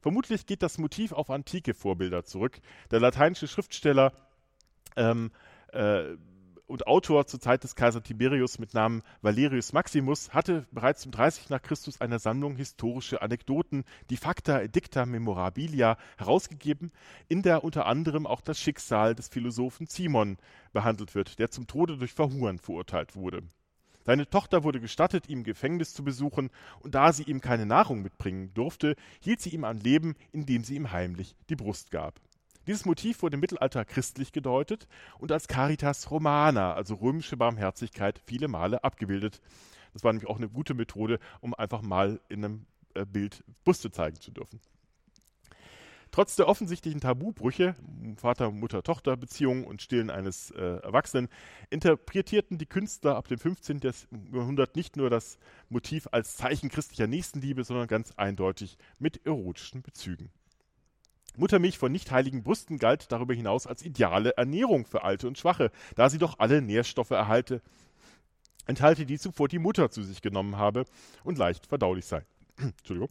B: Vermutlich geht das Motiv auf antike Vorbilder zurück. Der lateinische Schriftsteller ähm, äh, und Autor zur Zeit des Kaiser Tiberius mit Namen Valerius Maximus, hatte bereits im 30 nach Christus eine Sammlung historische Anekdoten, die Facta Edicta Memorabilia, herausgegeben, in der unter anderem auch das Schicksal des Philosophen Simon behandelt wird, der zum Tode durch Verhungern verurteilt wurde. Seine Tochter wurde gestattet, ihm Gefängnis zu besuchen, und da sie ihm keine Nahrung mitbringen durfte, hielt sie ihm an Leben, indem sie ihm heimlich die Brust gab. Dieses Motiv wurde im Mittelalter christlich gedeutet und als Caritas Romana, also römische Barmherzigkeit, viele Male abgebildet. Das war nämlich auch eine gute Methode, um einfach mal in einem äh, Bild Brüste zeigen zu dürfen. Trotz der offensichtlichen Tabubrüche, Vater-Mutter-Tochter-Beziehungen und Stillen eines äh, Erwachsenen, interpretierten die Künstler ab dem 15. Jahrhundert nicht nur das Motiv als Zeichen christlicher Nächstenliebe, sondern ganz eindeutig mit erotischen Bezügen. Muttermilch von nicht heiligen Brüsten galt darüber hinaus als ideale Ernährung für Alte und Schwache, da sie doch alle Nährstoffe erhalte, enthalte, die zuvor die Mutter zu sich genommen habe und leicht verdaulich sei. Entschuldigung.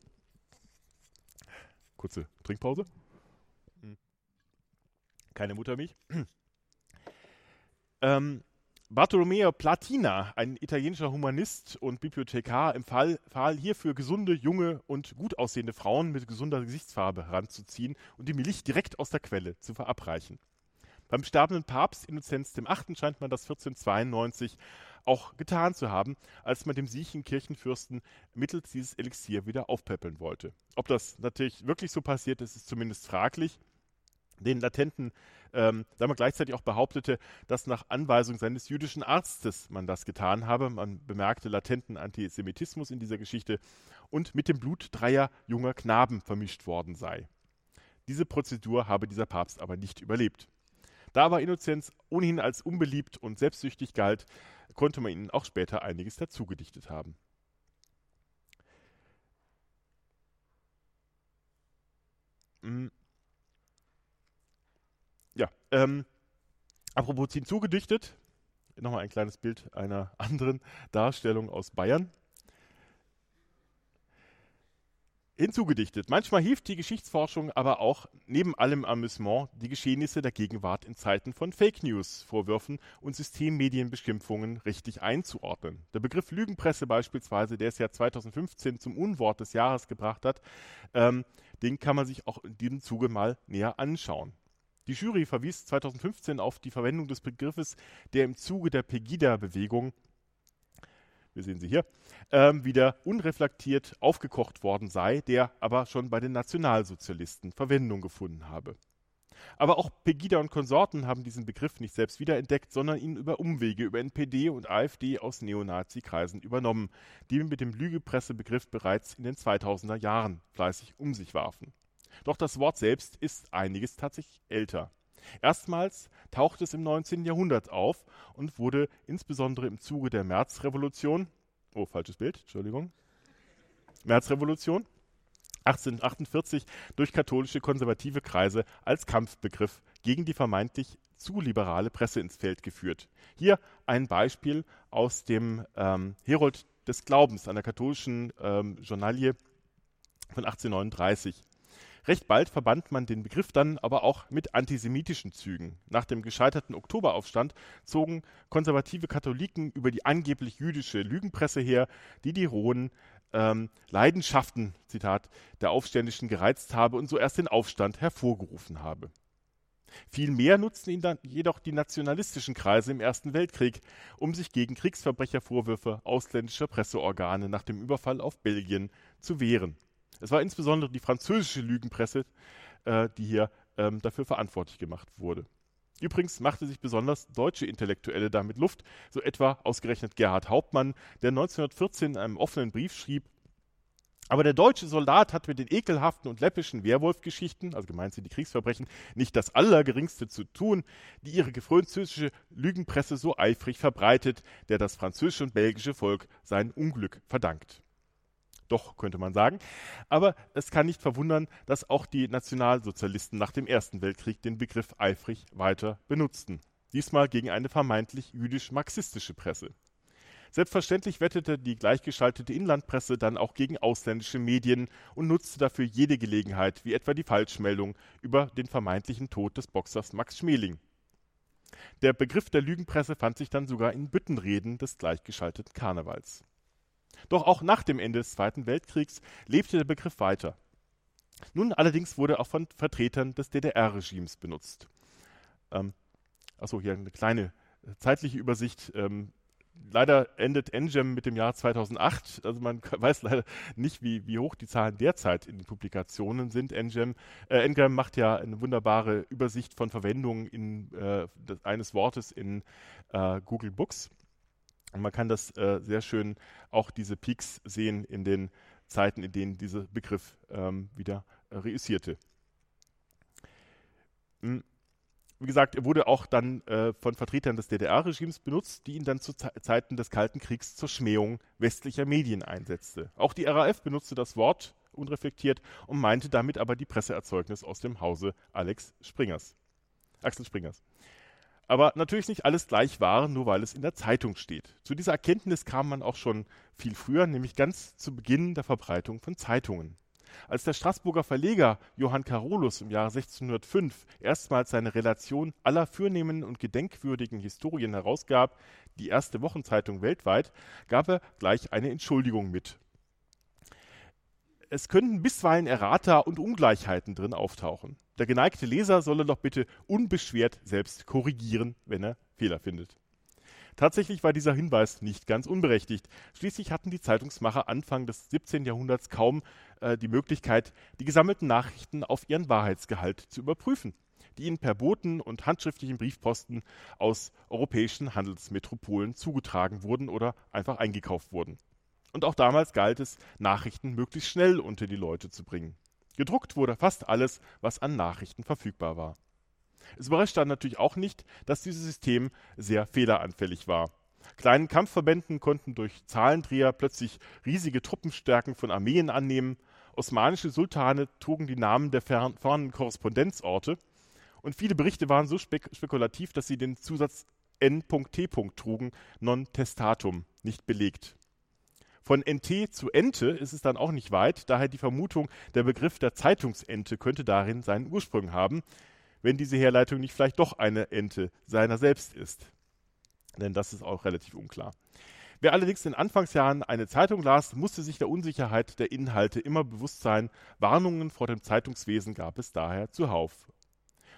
B: Kurze Trinkpause. Keine Muttermilch. ähm, Bartolomeo Platina, ein italienischer Humanist und Bibliothekar, empfahl, hierfür gesunde, junge und gut aussehende Frauen mit gesunder Gesichtsfarbe heranzuziehen und die Milch direkt aus der Quelle zu verabreichen. Beim sterbenden Papst Innozenz VIII. scheint man das 1492 auch getan zu haben, als man dem siechen Kirchenfürsten mittels dieses Elixier wieder aufpäppeln wollte. Ob das natürlich wirklich so passiert ist, ist zumindest fraglich. Den latenten, ähm, da man gleichzeitig auch behauptete, dass nach Anweisung seines jüdischen Arztes man das getan habe. Man bemerkte latenten Antisemitismus in dieser Geschichte und mit dem Blut dreier junger Knaben vermischt worden sei. Diese Prozedur habe dieser Papst aber nicht überlebt. Da aber Innozenz ohnehin als unbeliebt und selbstsüchtig galt, konnte man ihnen auch später einiges dazugedichtet haben. Mm. Ja, ähm, apropos hinzugedichtet, nochmal ein kleines Bild einer anderen Darstellung aus Bayern. hinzugedichtet. Manchmal hilft die Geschichtsforschung aber auch neben allem Amüsement die Geschehnisse der Gegenwart in Zeiten von Fake News, Vorwürfen und Systemmedienbeschimpfungen richtig einzuordnen. Der Begriff Lügenpresse beispielsweise, der es ja 2015 zum Unwort des Jahres gebracht hat, ähm, den kann man sich auch in diesem Zuge mal näher anschauen. Die Jury verwies 2015 auf die Verwendung des Begriffes, der im Zuge der Pegida-Bewegung wir sehen sie hier, ähm, wieder unreflektiert aufgekocht worden sei, der aber schon bei den Nationalsozialisten Verwendung gefunden habe. Aber auch Pegida und Konsorten haben diesen Begriff nicht selbst wiederentdeckt, sondern ihn über Umwege über NPD und AfD aus Neonazi-Kreisen übernommen, die mit dem Lügepressebegriff bereits in den 2000er Jahren fleißig um sich warfen. Doch das Wort selbst ist einiges tatsächlich älter. Erstmals tauchte es im 19. Jahrhundert auf und wurde insbesondere im Zuge der Märzrevolution, oh, falsches Bild, Entschuldigung, Märzrevolution 1848 durch katholische konservative Kreise als Kampfbegriff gegen die vermeintlich zu liberale Presse ins Feld geführt. Hier ein Beispiel aus dem ähm, Herold des Glaubens, einer katholischen ähm, Journalie von 1839. Recht bald verband man den Begriff dann aber auch mit antisemitischen Zügen. Nach dem gescheiterten Oktoberaufstand zogen konservative Katholiken über die angeblich jüdische Lügenpresse her, die die rohen ähm, Leidenschaften, Zitat, der Aufständischen gereizt habe und so erst den Aufstand hervorgerufen habe. Vielmehr nutzten ihn dann jedoch die nationalistischen Kreise im Ersten Weltkrieg, um sich gegen Kriegsverbrechervorwürfe ausländischer Presseorgane nach dem Überfall auf Belgien zu wehren. Es war insbesondere die französische Lügenpresse, äh, die hier ähm, dafür verantwortlich gemacht wurde. Übrigens machte sich besonders deutsche Intellektuelle damit Luft, so etwa ausgerechnet Gerhard Hauptmann, der 1914 in einem offenen Brief schrieb, aber der deutsche Soldat hat mit den ekelhaften und läppischen Werwolf-Geschichten, also gemeint sind die Kriegsverbrechen, nicht das Allergeringste zu tun, die ihre französische Lügenpresse so eifrig verbreitet, der das französische und belgische Volk sein Unglück verdankt doch, könnte man sagen. Aber es kann nicht verwundern, dass auch die Nationalsozialisten nach dem Ersten Weltkrieg den Begriff eifrig weiter benutzten. Diesmal gegen eine vermeintlich jüdisch-marxistische Presse. Selbstverständlich wettete die gleichgeschaltete Inlandpresse dann auch gegen ausländische Medien und nutzte dafür jede Gelegenheit, wie etwa die Falschmeldung über den vermeintlichen Tod des Boxers Max Schmeling. Der Begriff der Lügenpresse fand sich dann sogar in Büttenreden des gleichgeschalteten Karnevals. Doch auch nach dem Ende des Zweiten Weltkriegs lebte der Begriff weiter. Nun allerdings wurde er auch von Vertretern des DDR-Regimes benutzt. Ähm, achso, hier eine kleine äh, zeitliche Übersicht. Ähm, leider endet NGEM mit dem Jahr 2008. Also man weiß leider nicht, wie, wie hoch die Zahlen derzeit in den Publikationen sind. NGEM, äh, NGEM macht ja eine wunderbare Übersicht von Verwendungen äh, eines Wortes in äh, Google Books. Und man kann das äh, sehr schön auch diese Peaks sehen in den Zeiten, in denen dieser Begriff ähm, wieder reüssierte. Hm. Wie gesagt, er wurde auch dann äh, von Vertretern des DDR-Regimes benutzt, die ihn dann zu Ze Zeiten des Kalten Kriegs zur Schmähung westlicher Medien einsetzte. Auch die RAF benutzte das Wort unreflektiert und meinte damit aber die Presseerzeugnis aus dem Hause Alex Springers. Axel Springers. Aber natürlich nicht alles gleich wahr, nur weil es in der Zeitung steht. Zu dieser Erkenntnis kam man auch schon viel früher, nämlich ganz zu Beginn der Verbreitung von Zeitungen. Als der Straßburger Verleger Johann Carolus im Jahre 1605 erstmals seine Relation aller fürnehmen und gedenkwürdigen Historien herausgab, die erste Wochenzeitung weltweit, gab er gleich eine Entschuldigung mit. Es könnten bisweilen Errata und Ungleichheiten drin auftauchen. Der geneigte Leser solle doch bitte unbeschwert selbst korrigieren, wenn er Fehler findet. Tatsächlich war dieser Hinweis nicht ganz unberechtigt. Schließlich hatten die Zeitungsmacher Anfang des 17. Jahrhunderts kaum äh, die Möglichkeit, die gesammelten Nachrichten auf ihren Wahrheitsgehalt zu überprüfen, die ihnen per Boten und handschriftlichen Briefposten aus europäischen Handelsmetropolen zugetragen wurden oder einfach eingekauft wurden. Und auch damals galt es, Nachrichten möglichst schnell unter die Leute zu bringen. Gedruckt wurde fast alles, was an Nachrichten verfügbar war. Es überrascht dann natürlich auch nicht, dass dieses System sehr fehleranfällig war. Kleinen Kampfverbänden konnten durch Zahlendreher plötzlich riesige Truppenstärken von Armeen annehmen, osmanische Sultane trugen die Namen der fernen Korrespondenzorte und viele Berichte waren so spek spekulativ, dass sie den Zusatz N.T. trugen, non testatum, nicht belegt. Von NT zu Ente ist es dann auch nicht weit, daher die Vermutung, der Begriff der Zeitungsente könnte darin seinen Ursprung haben, wenn diese Herleitung nicht vielleicht doch eine Ente seiner selbst ist. Denn das ist auch relativ unklar. Wer allerdings in Anfangsjahren eine Zeitung las, musste sich der Unsicherheit der Inhalte immer bewusst sein. Warnungen vor dem Zeitungswesen gab es daher zuhauf.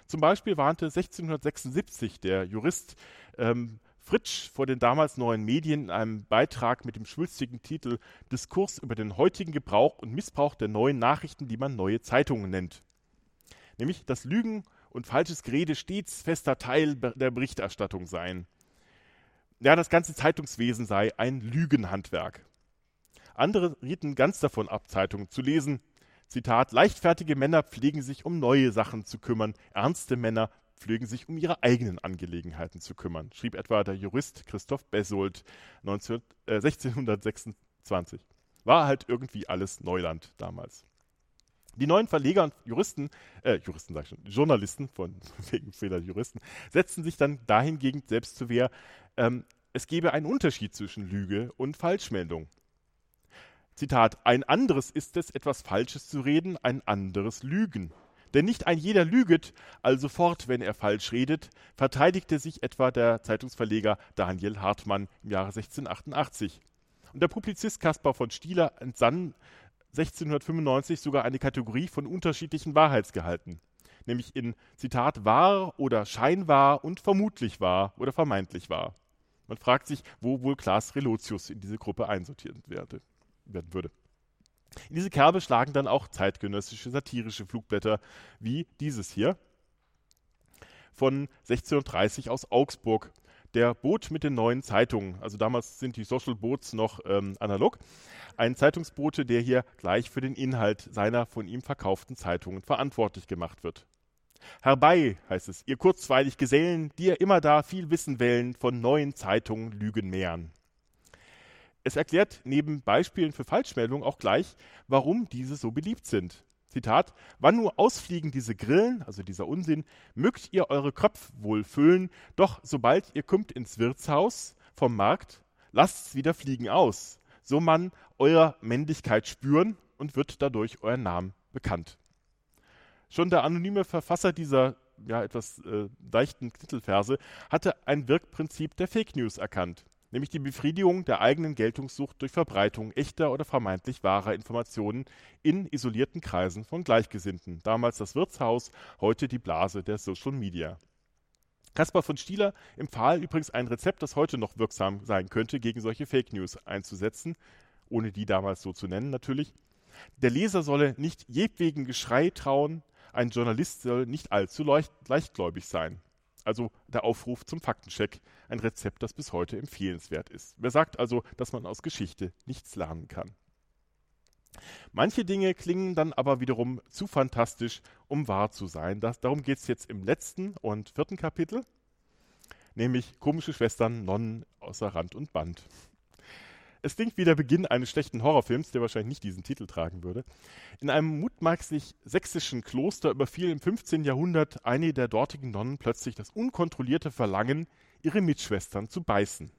B: Zum Beispiel warnte 1676 der Jurist ähm, Fritsch vor den damals neuen Medien in einem Beitrag mit dem schwülstigen Titel Diskurs über den heutigen Gebrauch und Missbrauch der neuen Nachrichten, die man neue Zeitungen nennt. Nämlich, dass Lügen und falsches Gerede stets fester Teil der Berichterstattung seien. Ja, das ganze Zeitungswesen sei ein Lügenhandwerk. Andere rieten ganz davon ab, Zeitungen zu lesen. Zitat, leichtfertige Männer pflegen sich um neue Sachen zu kümmern, ernste Männer pflegen sich um ihre eigenen Angelegenheiten zu kümmern, schrieb etwa der Jurist Christoph Bessold 19, äh, 1626. War halt irgendwie alles Neuland damals. Die neuen Verleger und Juristen, äh, Juristen sag ich schon, Journalisten, von wegen Fehler Juristen, setzten sich dann dahingegen selbst zu Wehr, ähm, es gebe einen Unterschied zwischen Lüge und Falschmeldung. Zitat, ein anderes ist es, etwas Falsches zu reden, ein anderes Lügen. Denn nicht ein jeder lüget, also fort, wenn er falsch redet, verteidigte sich etwa der Zeitungsverleger Daniel Hartmann im Jahre 1688. Und der Publizist Caspar von Stieler entsann 1695 sogar eine Kategorie von unterschiedlichen Wahrheitsgehalten, nämlich in Zitat wahr oder scheinwahr und vermutlich wahr oder vermeintlich wahr. Man fragt sich, wo wohl Klaas Relotius in diese Gruppe einsortiert werde, werden würde. In diese Kerbe schlagen dann auch zeitgenössische satirische Flugblätter wie dieses hier von 1630 aus Augsburg. Der Boot mit den neuen Zeitungen, also damals sind die Social Boats noch ähm, analog, ein Zeitungsbote, der hier gleich für den Inhalt seiner von ihm verkauften Zeitungen verantwortlich gemacht wird. Herbei, heißt es, ihr kurzweilig Gesellen, die ihr immer da viel Wissen wählen, von neuen Zeitungen Lügen mehren. Es erklärt neben Beispielen für Falschmeldungen auch gleich, warum diese so beliebt sind. Zitat, wann nur ausfliegen diese Grillen, also dieser Unsinn, mögt ihr eure Köpf wohl füllen, doch sobald ihr kommt ins Wirtshaus vom Markt, lasst's wieder fliegen aus so man euer Männlichkeit spüren und wird dadurch euer Namen bekannt. Schon der anonyme Verfasser dieser ja, etwas äh, leichten Titelverse hatte ein Wirkprinzip der Fake News erkannt, nämlich die Befriedigung der eigenen Geltungssucht durch Verbreitung echter oder vermeintlich wahrer Informationen in isolierten Kreisen von Gleichgesinnten. Damals das Wirtshaus, heute die Blase der Social Media. Caspar von Stieler empfahl übrigens ein Rezept, das heute noch wirksam sein könnte, gegen solche Fake News einzusetzen, ohne die damals so zu nennen natürlich. Der Leser solle nicht jedwegen Geschrei trauen, ein Journalist soll nicht allzu leicht, leichtgläubig sein. Also der Aufruf zum Faktencheck, ein Rezept, das bis heute empfehlenswert ist. Wer sagt also, dass man aus Geschichte nichts lernen kann? Manche Dinge klingen dann aber wiederum zu fantastisch, um wahr zu sein. Das, darum geht es jetzt im letzten und vierten Kapitel, nämlich komische Schwestern, Nonnen außer Rand und Band. Es klingt wie der Beginn eines schlechten Horrorfilms, der wahrscheinlich nicht diesen Titel tragen würde. In einem mutmaßlich sächsischen Kloster überfiel im 15. Jahrhundert eine der dortigen Nonnen plötzlich das unkontrollierte Verlangen, ihre Mitschwestern zu beißen.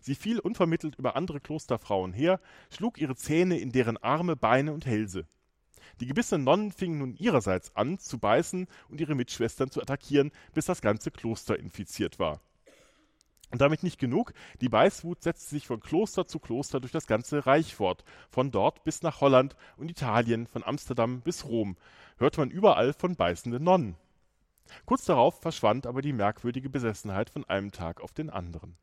B: Sie fiel unvermittelt über andere Klosterfrauen her, schlug ihre Zähne in deren Arme, Beine und Hälse. Die gebissenen Nonnen fingen nun ihrerseits an zu beißen und ihre Mitschwestern zu attackieren, bis das ganze Kloster infiziert war. Und damit nicht genug, die Beißwut setzte sich von Kloster zu Kloster durch das ganze Reich fort, von dort bis nach Holland und Italien, von Amsterdam bis Rom, hörte man überall von beißenden Nonnen. Kurz darauf verschwand aber die merkwürdige Besessenheit von einem Tag auf den anderen.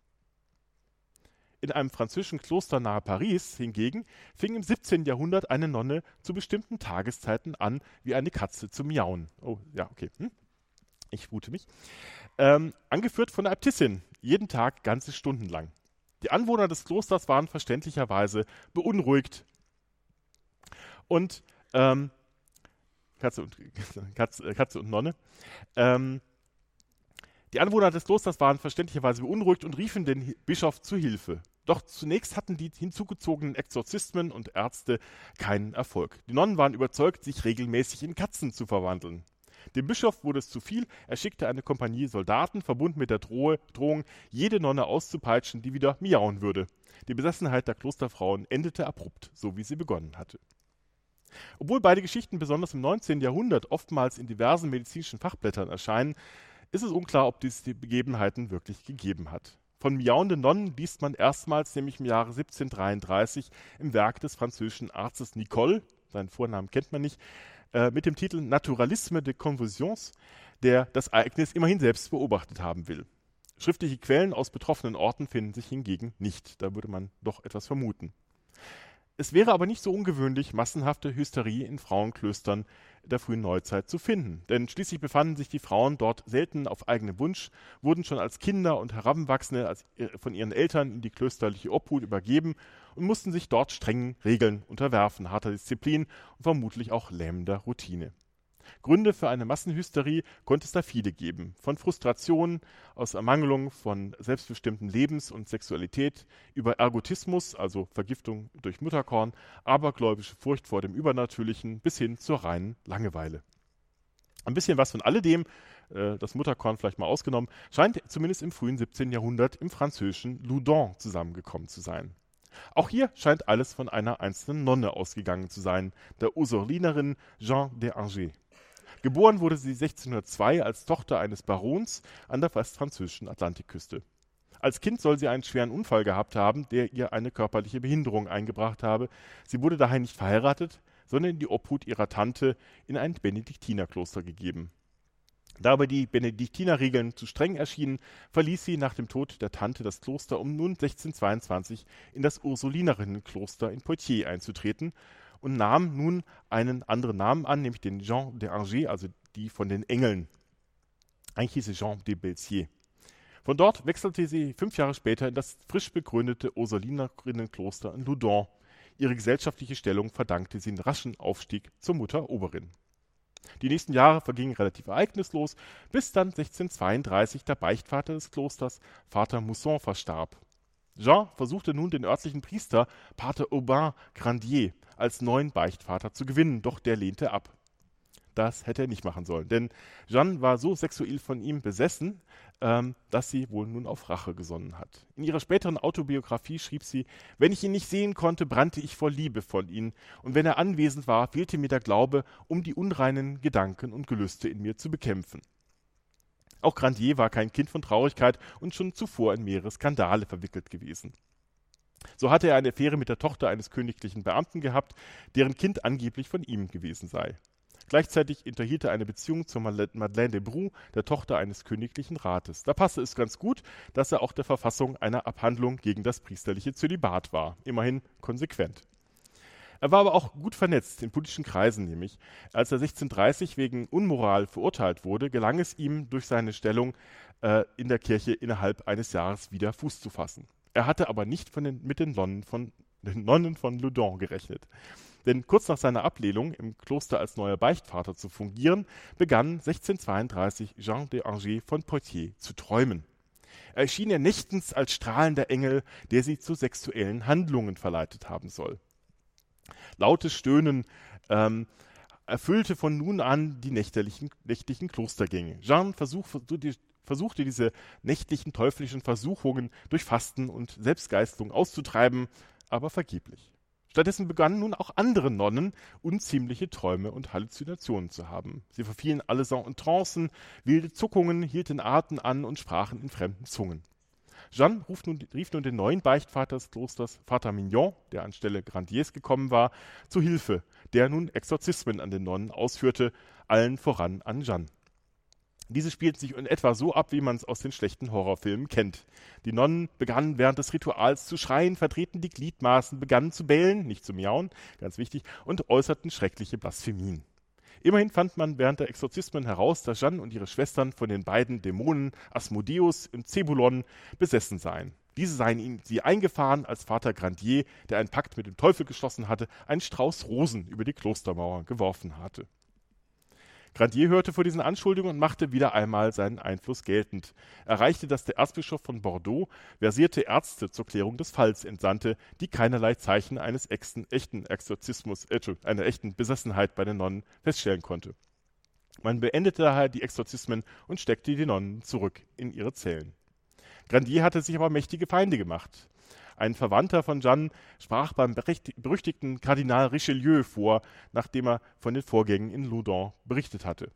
B: In einem französischen Kloster nahe Paris hingegen fing im 17. Jahrhundert eine Nonne zu bestimmten Tageszeiten an, wie eine Katze zu miauen. Oh, ja, okay. Hm? Ich wute mich. Ähm, angeführt von der Äbtissin, jeden Tag ganze Stunden lang. Die Anwohner des Klosters waren verständlicherweise beunruhigt. Und ähm, Katze, und, Katze, Katze und Nonne. Ähm, die Anwohner des Klosters waren verständlicherweise beunruhigt und riefen den Bischof zu Hilfe. Doch zunächst hatten die hinzugezogenen Exorzismen und Ärzte keinen Erfolg. Die Nonnen waren überzeugt, sich regelmäßig in Katzen zu verwandeln. Dem Bischof wurde es zu viel, er schickte eine Kompanie Soldaten, verbunden mit der Drohe, Drohung, jede Nonne auszupeitschen, die wieder miauen würde. Die Besessenheit der Klosterfrauen endete abrupt, so wie sie begonnen hatte. Obwohl beide Geschichten besonders im 19. Jahrhundert oftmals in diversen medizinischen Fachblättern erscheinen, ist es unklar, ob dies die Begebenheiten wirklich gegeben hat. Von miauenden Nonnen liest man erstmals nämlich im Jahre 1733 im Werk des französischen Arztes Nicole, seinen Vornamen kennt man nicht, äh, mit dem Titel Naturalisme de Convulsions, der das Ereignis immerhin selbst beobachtet haben will. Schriftliche Quellen aus betroffenen Orten finden sich hingegen nicht. Da würde man doch etwas vermuten. Es wäre aber nicht so ungewöhnlich, massenhafte Hysterie in Frauenklöstern der frühen Neuzeit zu finden. Denn schließlich befanden sich die Frauen dort selten auf eigenen Wunsch, wurden schon als Kinder und Heranwachsende als, von ihren Eltern in die klösterliche Obhut übergeben und mussten sich dort strengen Regeln unterwerfen, harter Disziplin und vermutlich auch lähmender Routine. Gründe für eine Massenhysterie konnte es da viele geben. Von Frustration aus Ermangelung von selbstbestimmten Lebens- und Sexualität über Ergotismus, also Vergiftung durch Mutterkorn, abergläubische Furcht vor dem Übernatürlichen bis hin zur reinen Langeweile. Ein bisschen was von alledem, äh, das Mutterkorn vielleicht mal ausgenommen, scheint zumindest im frühen 17. Jahrhundert im französischen Loudun zusammengekommen zu sein. Auch hier scheint alles von einer einzelnen Nonne ausgegangen zu sein, der Ursulinerin Jean de Angers. Geboren wurde sie 1602 als Tochter eines Barons an der westfranzösischen Atlantikküste. Als Kind soll sie einen schweren Unfall gehabt haben, der ihr eine körperliche Behinderung eingebracht habe. Sie wurde daher nicht verheiratet, sondern in die Obhut ihrer Tante in ein Benediktinerkloster gegeben. Da aber die Benediktinerregeln zu streng erschienen, verließ sie nach dem Tod der Tante das Kloster, um nun 1622 in das Ursulinerinnenkloster in Poitiers einzutreten und nahm nun einen anderen Namen an, nämlich den Jean de also die von den Engeln. Eigentlich hieß sie Jean de Belsier. Von dort wechselte sie fünf Jahre später in das frisch begründete Ursulinerinnenkloster in Loudun. Ihre gesellschaftliche Stellung verdankte sie den raschen Aufstieg zur Mutter Oberin. Die nächsten Jahre vergingen relativ ereignislos, bis dann 1632 der Beichtvater des Klosters, Vater Mousson, verstarb. Jean versuchte nun den örtlichen Priester, Pater Aubin Grandier, als neuen Beichtvater zu gewinnen, doch der lehnte ab. Das hätte er nicht machen sollen, denn Jeanne war so sexuell von ihm besessen, ähm, dass sie wohl nun auf Rache gesonnen hat. In ihrer späteren Autobiografie schrieb sie, wenn ich ihn nicht sehen konnte, brannte ich vor Liebe von ihm, und wenn er anwesend war, fehlte mir der Glaube, um die unreinen Gedanken und Gelüste in mir zu bekämpfen. Auch Grandier war kein Kind von Traurigkeit und schon zuvor in mehrere Skandale verwickelt gewesen. So hatte er eine Affäre mit der Tochter eines königlichen Beamten gehabt, deren Kind angeblich von ihm gewesen sei. Gleichzeitig unterhielt er eine Beziehung zur Madeleine de Brou, der Tochter eines königlichen Rates. Da passte es ganz gut, dass er auch der Verfassung einer Abhandlung gegen das priesterliche Zölibat war. Immerhin konsequent. Er war aber auch gut vernetzt in politischen Kreisen, nämlich als er 1630 wegen Unmoral verurteilt wurde, gelang es ihm durch seine Stellung äh, in der Kirche innerhalb eines Jahres wieder Fuß zu fassen. Er hatte aber nicht den, mit den Nonnen von, den Nonnen von Loudun gerechnet. Denn kurz nach seiner Ablehnung, im Kloster als neuer Beichtvater zu fungieren, begann 1632 Jean de Angers von Poitiers zu träumen. Er erschien ihr nächtens als strahlender Engel, der sie zu sexuellen Handlungen verleitet haben soll. Lautes Stöhnen ähm, erfüllte von nun an die nächtlichen, nächtlichen Klostergänge. Jean versuch, versuchte diese nächtlichen teuflischen Versuchungen durch Fasten und Selbstgeißelung auszutreiben, aber vergeblich. Stattdessen begannen nun auch andere Nonnen unziemliche Träume und Halluzinationen zu haben. Sie verfielen allesamt in Trancen, wilde Zuckungen hielten Atem an und sprachen in fremden Zungen. Jeanne nun, rief nun den neuen Beichtvater des Klosters, Vater Mignon, der anstelle Grandiers gekommen war, zu Hilfe, der nun Exorzismen an den Nonnen ausführte, allen voran an Jeanne. Diese spielten sich in etwa so ab, wie man es aus den schlechten Horrorfilmen kennt. Die Nonnen begannen während des Rituals zu schreien, verdrehten die Gliedmaßen, begannen zu bellen, nicht zu miauen, ganz wichtig, und äußerten schreckliche Blasphemien. Immerhin fand man während der Exorzismen heraus, dass Jeanne und ihre Schwestern von den beiden Dämonen Asmodeus und Zebulon besessen seien. Diese seien ihnen sie eingefahren, als Vater Grandier, der einen Pakt mit dem Teufel geschlossen hatte, einen Strauß Rosen über die Klostermauer geworfen hatte. Grandier hörte vor diesen Anschuldigungen und machte wieder einmal seinen Einfluss geltend. Er erreichte, dass der Erzbischof von Bordeaux versierte Ärzte zur Klärung des Falls entsandte, die keinerlei Zeichen eines echten, echten Exorzismus, äh, einer echten Besessenheit bei den Nonnen feststellen konnte. Man beendete daher die Exorzismen und steckte die Nonnen zurück in ihre Zellen. Grandier hatte sich aber mächtige Feinde gemacht. Ein Verwandter von Jeanne sprach beim berüchtigten Kardinal Richelieu vor, nachdem er von den Vorgängen in Loudun berichtet hatte.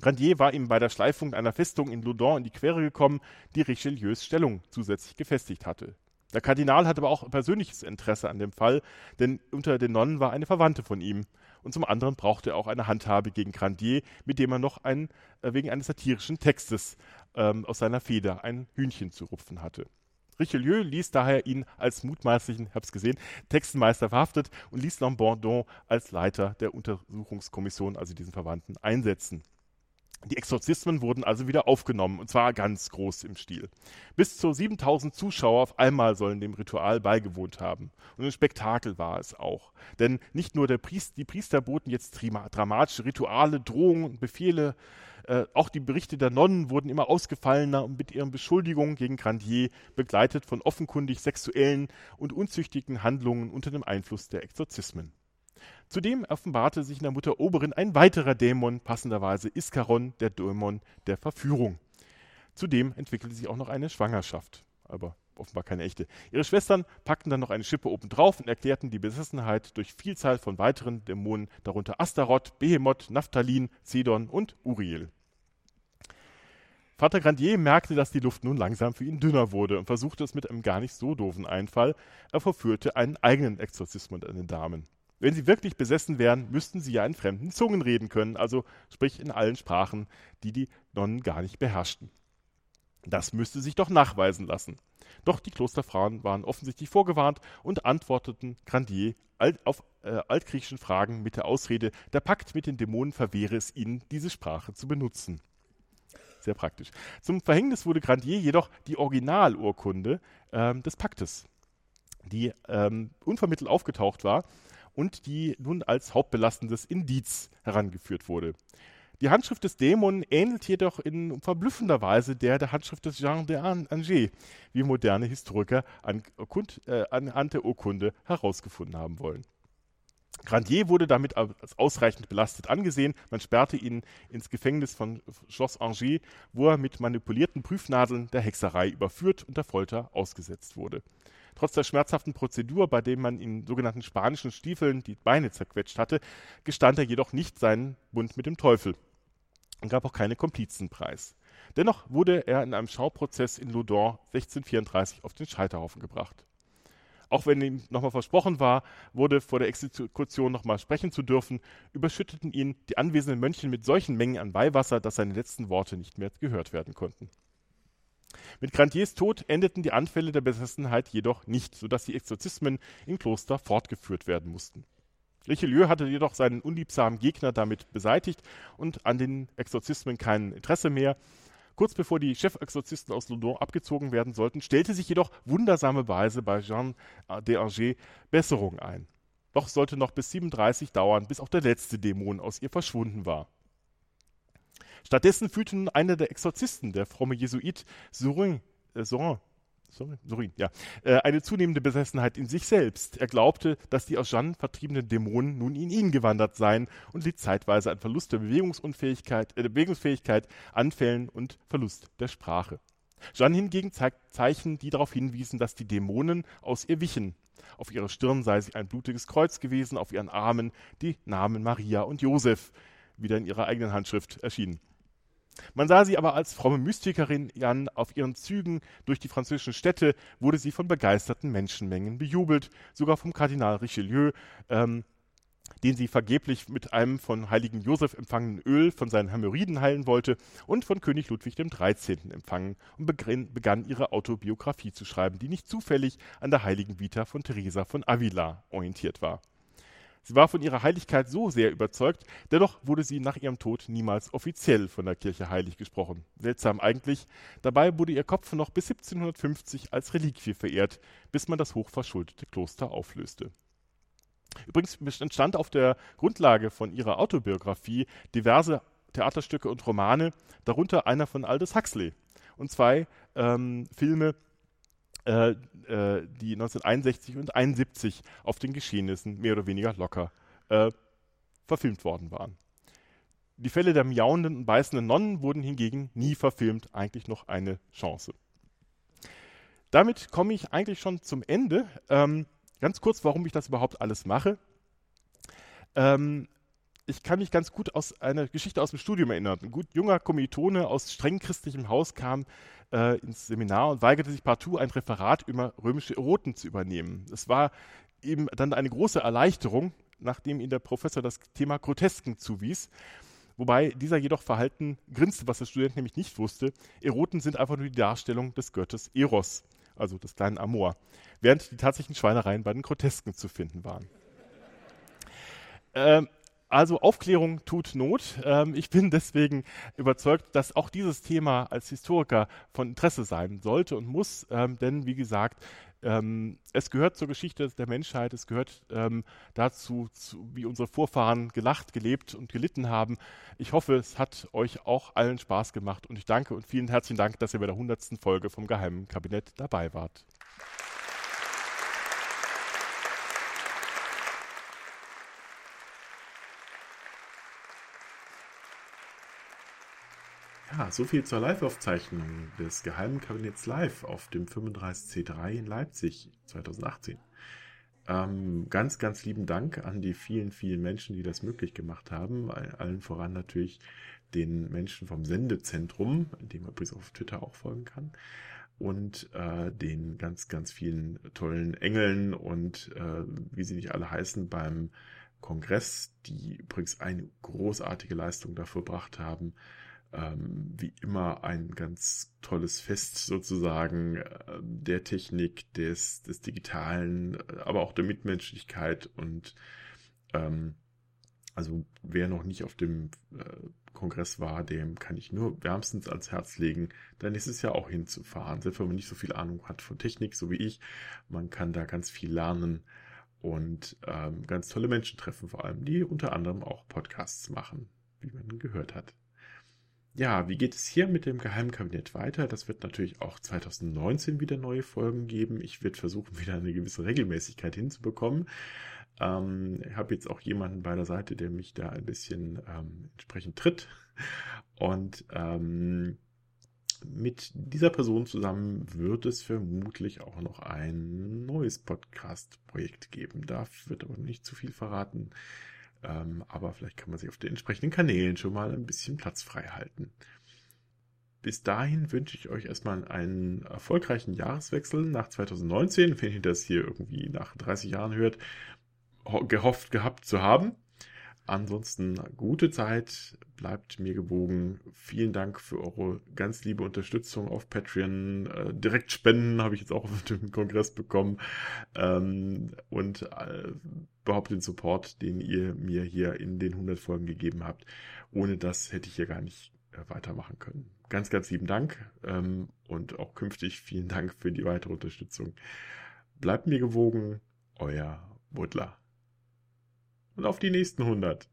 B: Grandier war ihm bei der Schleifung einer Festung in Loudun in die Quere gekommen, die Richelieus Stellung zusätzlich gefestigt hatte. Der Kardinal hatte aber auch persönliches Interesse an dem Fall, denn unter den Nonnen war eine Verwandte von ihm. Und zum anderen brauchte er auch eine Handhabe gegen Grandier, mit dem er noch ein, äh, wegen eines satirischen Textes ähm, aus seiner Feder ein Hühnchen zu rupfen hatte. Richelieu ließ daher ihn als mutmaßlichen, ich gesehen, Textenmeister verhaftet und ließ Lambordon als Leiter der Untersuchungskommission, also diesen Verwandten, einsetzen. Die Exorzismen wurden also wieder aufgenommen, und zwar ganz groß im Stil. Bis zu 7000 Zuschauer auf einmal sollen dem Ritual beigewohnt haben. Und ein Spektakel war es auch. Denn nicht nur Priester, die Priester boten jetzt dramatische Rituale, Drohungen und Befehle äh, auch die Berichte der Nonnen wurden immer ausgefallener und mit ihren Beschuldigungen gegen Grandier begleitet von offenkundig sexuellen und unzüchtigen Handlungen unter dem Einfluss der Exorzismen. Zudem offenbarte sich in der Mutter Oberin ein weiterer Dämon, passenderweise Iskaron, der Dämon der Verführung. Zudem entwickelte sich auch noch eine Schwangerschaft, aber offenbar keine echte. Ihre Schwestern packten dann noch eine Schippe obendrauf und erklärten die Besessenheit durch Vielzahl von weiteren Dämonen, darunter Astaroth, Behemoth, Naphthalin, Zedon und Uriel. Vater Grandier merkte, dass die Luft nun langsam für ihn dünner wurde und versuchte es mit einem gar nicht so doofen Einfall. Er verführte einen eigenen Exorzismus an den Damen. Wenn sie wirklich besessen wären, müssten sie ja in fremden Zungen reden können, also sprich in allen Sprachen, die die Nonnen gar nicht beherrschten. Das müsste sich doch nachweisen lassen. Doch die Klosterfrauen waren offensichtlich vorgewarnt und antworteten Grandier auf äh, altgriechischen Fragen mit der Ausrede, der Pakt mit den Dämonen verwehre es ihnen, diese Sprache zu benutzen. Sehr praktisch. Zum Verhängnis wurde Grandier jedoch die Originalurkunde ähm, des Paktes, die ähm, unvermittelt aufgetaucht war und die nun als hauptbelastendes Indiz herangeführt wurde. Die Handschrift des Dämonen ähnelt jedoch in verblüffender Weise der der Handschrift des Jean de Angers, wie moderne Historiker an, äh, anhand der Urkunde herausgefunden haben wollen. Grandier wurde damit als ausreichend belastet angesehen. Man sperrte ihn ins Gefängnis von Schloss Angers, wo er mit manipulierten Prüfnadeln der Hexerei überführt und der Folter ausgesetzt wurde. Trotz der schmerzhaften Prozedur, bei dem man in sogenannten spanischen Stiefeln die Beine zerquetscht hatte, gestand er jedoch nicht seinen Bund mit dem Teufel und gab auch keine Komplizenpreis. Dennoch wurde er in einem Schauprozess in Loudun 1634 auf den Scheiterhaufen gebracht. Auch wenn ihm nochmal versprochen war, wurde vor der Exekution nochmal sprechen zu dürfen, überschütteten ihn die anwesenden Mönche mit solchen Mengen an Weihwasser, dass seine letzten Worte nicht mehr gehört werden konnten. Mit Grandiers Tod endeten die Anfälle der Besessenheit jedoch nicht, sodass die Exorzismen im Kloster fortgeführt werden mussten. Richelieu hatte jedoch seinen unliebsamen Gegner damit beseitigt und an den Exorzismen kein Interesse mehr. Kurz bevor die Chefexorzisten aus Loudun abgezogen werden sollten, stellte sich jedoch wundersame Weise bei Jean de Angers Besserung ein. Doch sollte noch bis 37 dauern, bis auch der letzte Dämon aus ihr verschwunden war. Stattdessen fühlte nun einer der Exorzisten, der fromme Jesuit Sorin, äh, Sorin, Sorry, Sorin, ja, äh, eine zunehmende Besessenheit in sich selbst. Er glaubte, dass die aus Jeanne vertriebenen Dämonen nun in ihn gewandert seien und litt zeitweise an Verlust der Bewegungsunfähigkeit, äh, Bewegungsfähigkeit, Anfällen und Verlust der Sprache. Jeanne hingegen zeigt Zeichen, die darauf hinwiesen, dass die Dämonen aus ihr wichen. Auf ihrer Stirn sei sie ein blutiges Kreuz gewesen, auf ihren Armen die Namen Maria und Josef, wieder in ihrer eigenen Handschrift erschienen. Man sah sie aber als fromme Mystikerin an, auf ihren Zügen durch die französischen Städte wurde sie von begeisterten Menschenmengen bejubelt, sogar vom Kardinal Richelieu, ähm, den sie vergeblich mit einem von heiligen Josef empfangenen Öl von seinen Hämorrhoiden heilen wollte und von König Ludwig XIII. empfangen und begann ihre Autobiografie zu schreiben, die nicht zufällig an der heiligen Vita von Teresa von Avila orientiert war. Sie war von ihrer Heiligkeit so sehr überzeugt, dennoch wurde sie nach ihrem Tod niemals offiziell von der Kirche heilig gesprochen. Seltsam eigentlich. Dabei wurde ihr Kopf noch bis 1750 als Reliquie verehrt, bis man das hochverschuldete Kloster auflöste. Übrigens entstand auf der Grundlage von ihrer Autobiografie diverse Theaterstücke und Romane, darunter einer von Aldous Huxley und zwei ähm, Filme, äh, äh, die 1961 und 71 auf den Geschehnissen mehr oder weniger locker äh, verfilmt worden waren. Die Fälle der miauenden und beißenden Nonnen wurden hingegen nie verfilmt, eigentlich noch eine Chance. Damit komme ich eigentlich schon zum Ende. Ähm, ganz kurz, warum ich das überhaupt alles mache. Ähm, ich kann mich ganz gut aus einer Geschichte aus dem Studium erinnern. Ein gut junger Kommilitone aus streng christlichem Haus kam äh, ins Seminar und weigerte sich partout ein Referat über römische Eroten zu übernehmen. Es war ihm dann eine große Erleichterung, nachdem ihm der Professor das Thema Grotesken zuwies. Wobei dieser jedoch verhalten grinste, was der Student nämlich nicht wusste. Eroten sind einfach nur die Darstellung des Götters Eros, also des kleinen Amor, während die tatsächlichen Schweinereien bei den Grotesken zu finden waren. Ähm, also Aufklärung tut Not. Ähm, ich bin deswegen überzeugt, dass auch dieses Thema als Historiker von Interesse sein sollte und muss, ähm, denn wie gesagt, ähm, es gehört zur Geschichte der Menschheit, es gehört ähm, dazu, zu, wie unsere Vorfahren gelacht, gelebt und gelitten haben. Ich hoffe, es hat euch auch allen Spaß gemacht und ich danke und vielen herzlichen Dank, dass ihr bei der 100. Folge vom Geheimen Kabinett dabei wart.
A: Ja, so viel zur Live-Aufzeichnung des Geheimen Kabinetts Live auf dem 35C3 in Leipzig 2018. Ähm, ganz, ganz lieben Dank an die vielen, vielen Menschen, die das möglich gemacht haben. Allen voran natürlich den Menschen vom Sendezentrum, dem man übrigens auf Twitter auch folgen kann. Und äh, den ganz, ganz vielen tollen Engeln und äh, wie sie nicht alle heißen beim Kongress, die übrigens eine großartige Leistung dafür gebracht haben, ähm, wie immer ein ganz tolles Fest sozusagen äh, der Technik, des, des Digitalen, äh, aber auch der Mitmenschlichkeit und ähm, also wer noch nicht auf dem äh, Kongress war, dem kann ich nur wärmstens ans Herz legen, dann ist es ja auch hinzufahren, selbst wenn man nicht so viel Ahnung hat von Technik, so wie ich. Man kann da ganz viel lernen und ähm, ganz tolle Menschen treffen, vor allem die unter anderem auch Podcasts machen, wie man gehört hat. Ja, wie geht es hier mit dem Geheimkabinett weiter? Das wird natürlich auch 2019 wieder neue Folgen geben. Ich werde versuchen, wieder eine gewisse Regelmäßigkeit hinzubekommen. Ähm, ich habe jetzt auch jemanden bei der Seite, der mich da ein bisschen ähm, entsprechend tritt. Und ähm, mit dieser Person zusammen wird es vermutlich auch noch ein neues Podcast-Projekt geben. Da wird aber nicht zu viel verraten. Ähm, aber vielleicht kann man sich auf den entsprechenden Kanälen schon mal ein bisschen Platz frei halten. Bis dahin wünsche ich euch erstmal einen erfolgreichen Jahreswechsel nach 2019, wenn ihr das hier irgendwie nach 30 Jahren hört, gehofft gehabt zu haben. Ansonsten gute Zeit, bleibt mir gewogen. Vielen Dank für eure ganz liebe Unterstützung auf Patreon. Äh, direkt Spenden habe ich jetzt auch auf dem Kongress bekommen. Ähm, und äh, überhaupt den Support, den ihr mir hier in den 100 Folgen gegeben habt. Ohne das hätte ich hier gar nicht äh, weitermachen können. Ganz, ganz lieben Dank ähm, und auch künftig vielen Dank für die weitere Unterstützung. Bleibt mir gewogen, euer Butler.
B: Und auf die nächsten 100.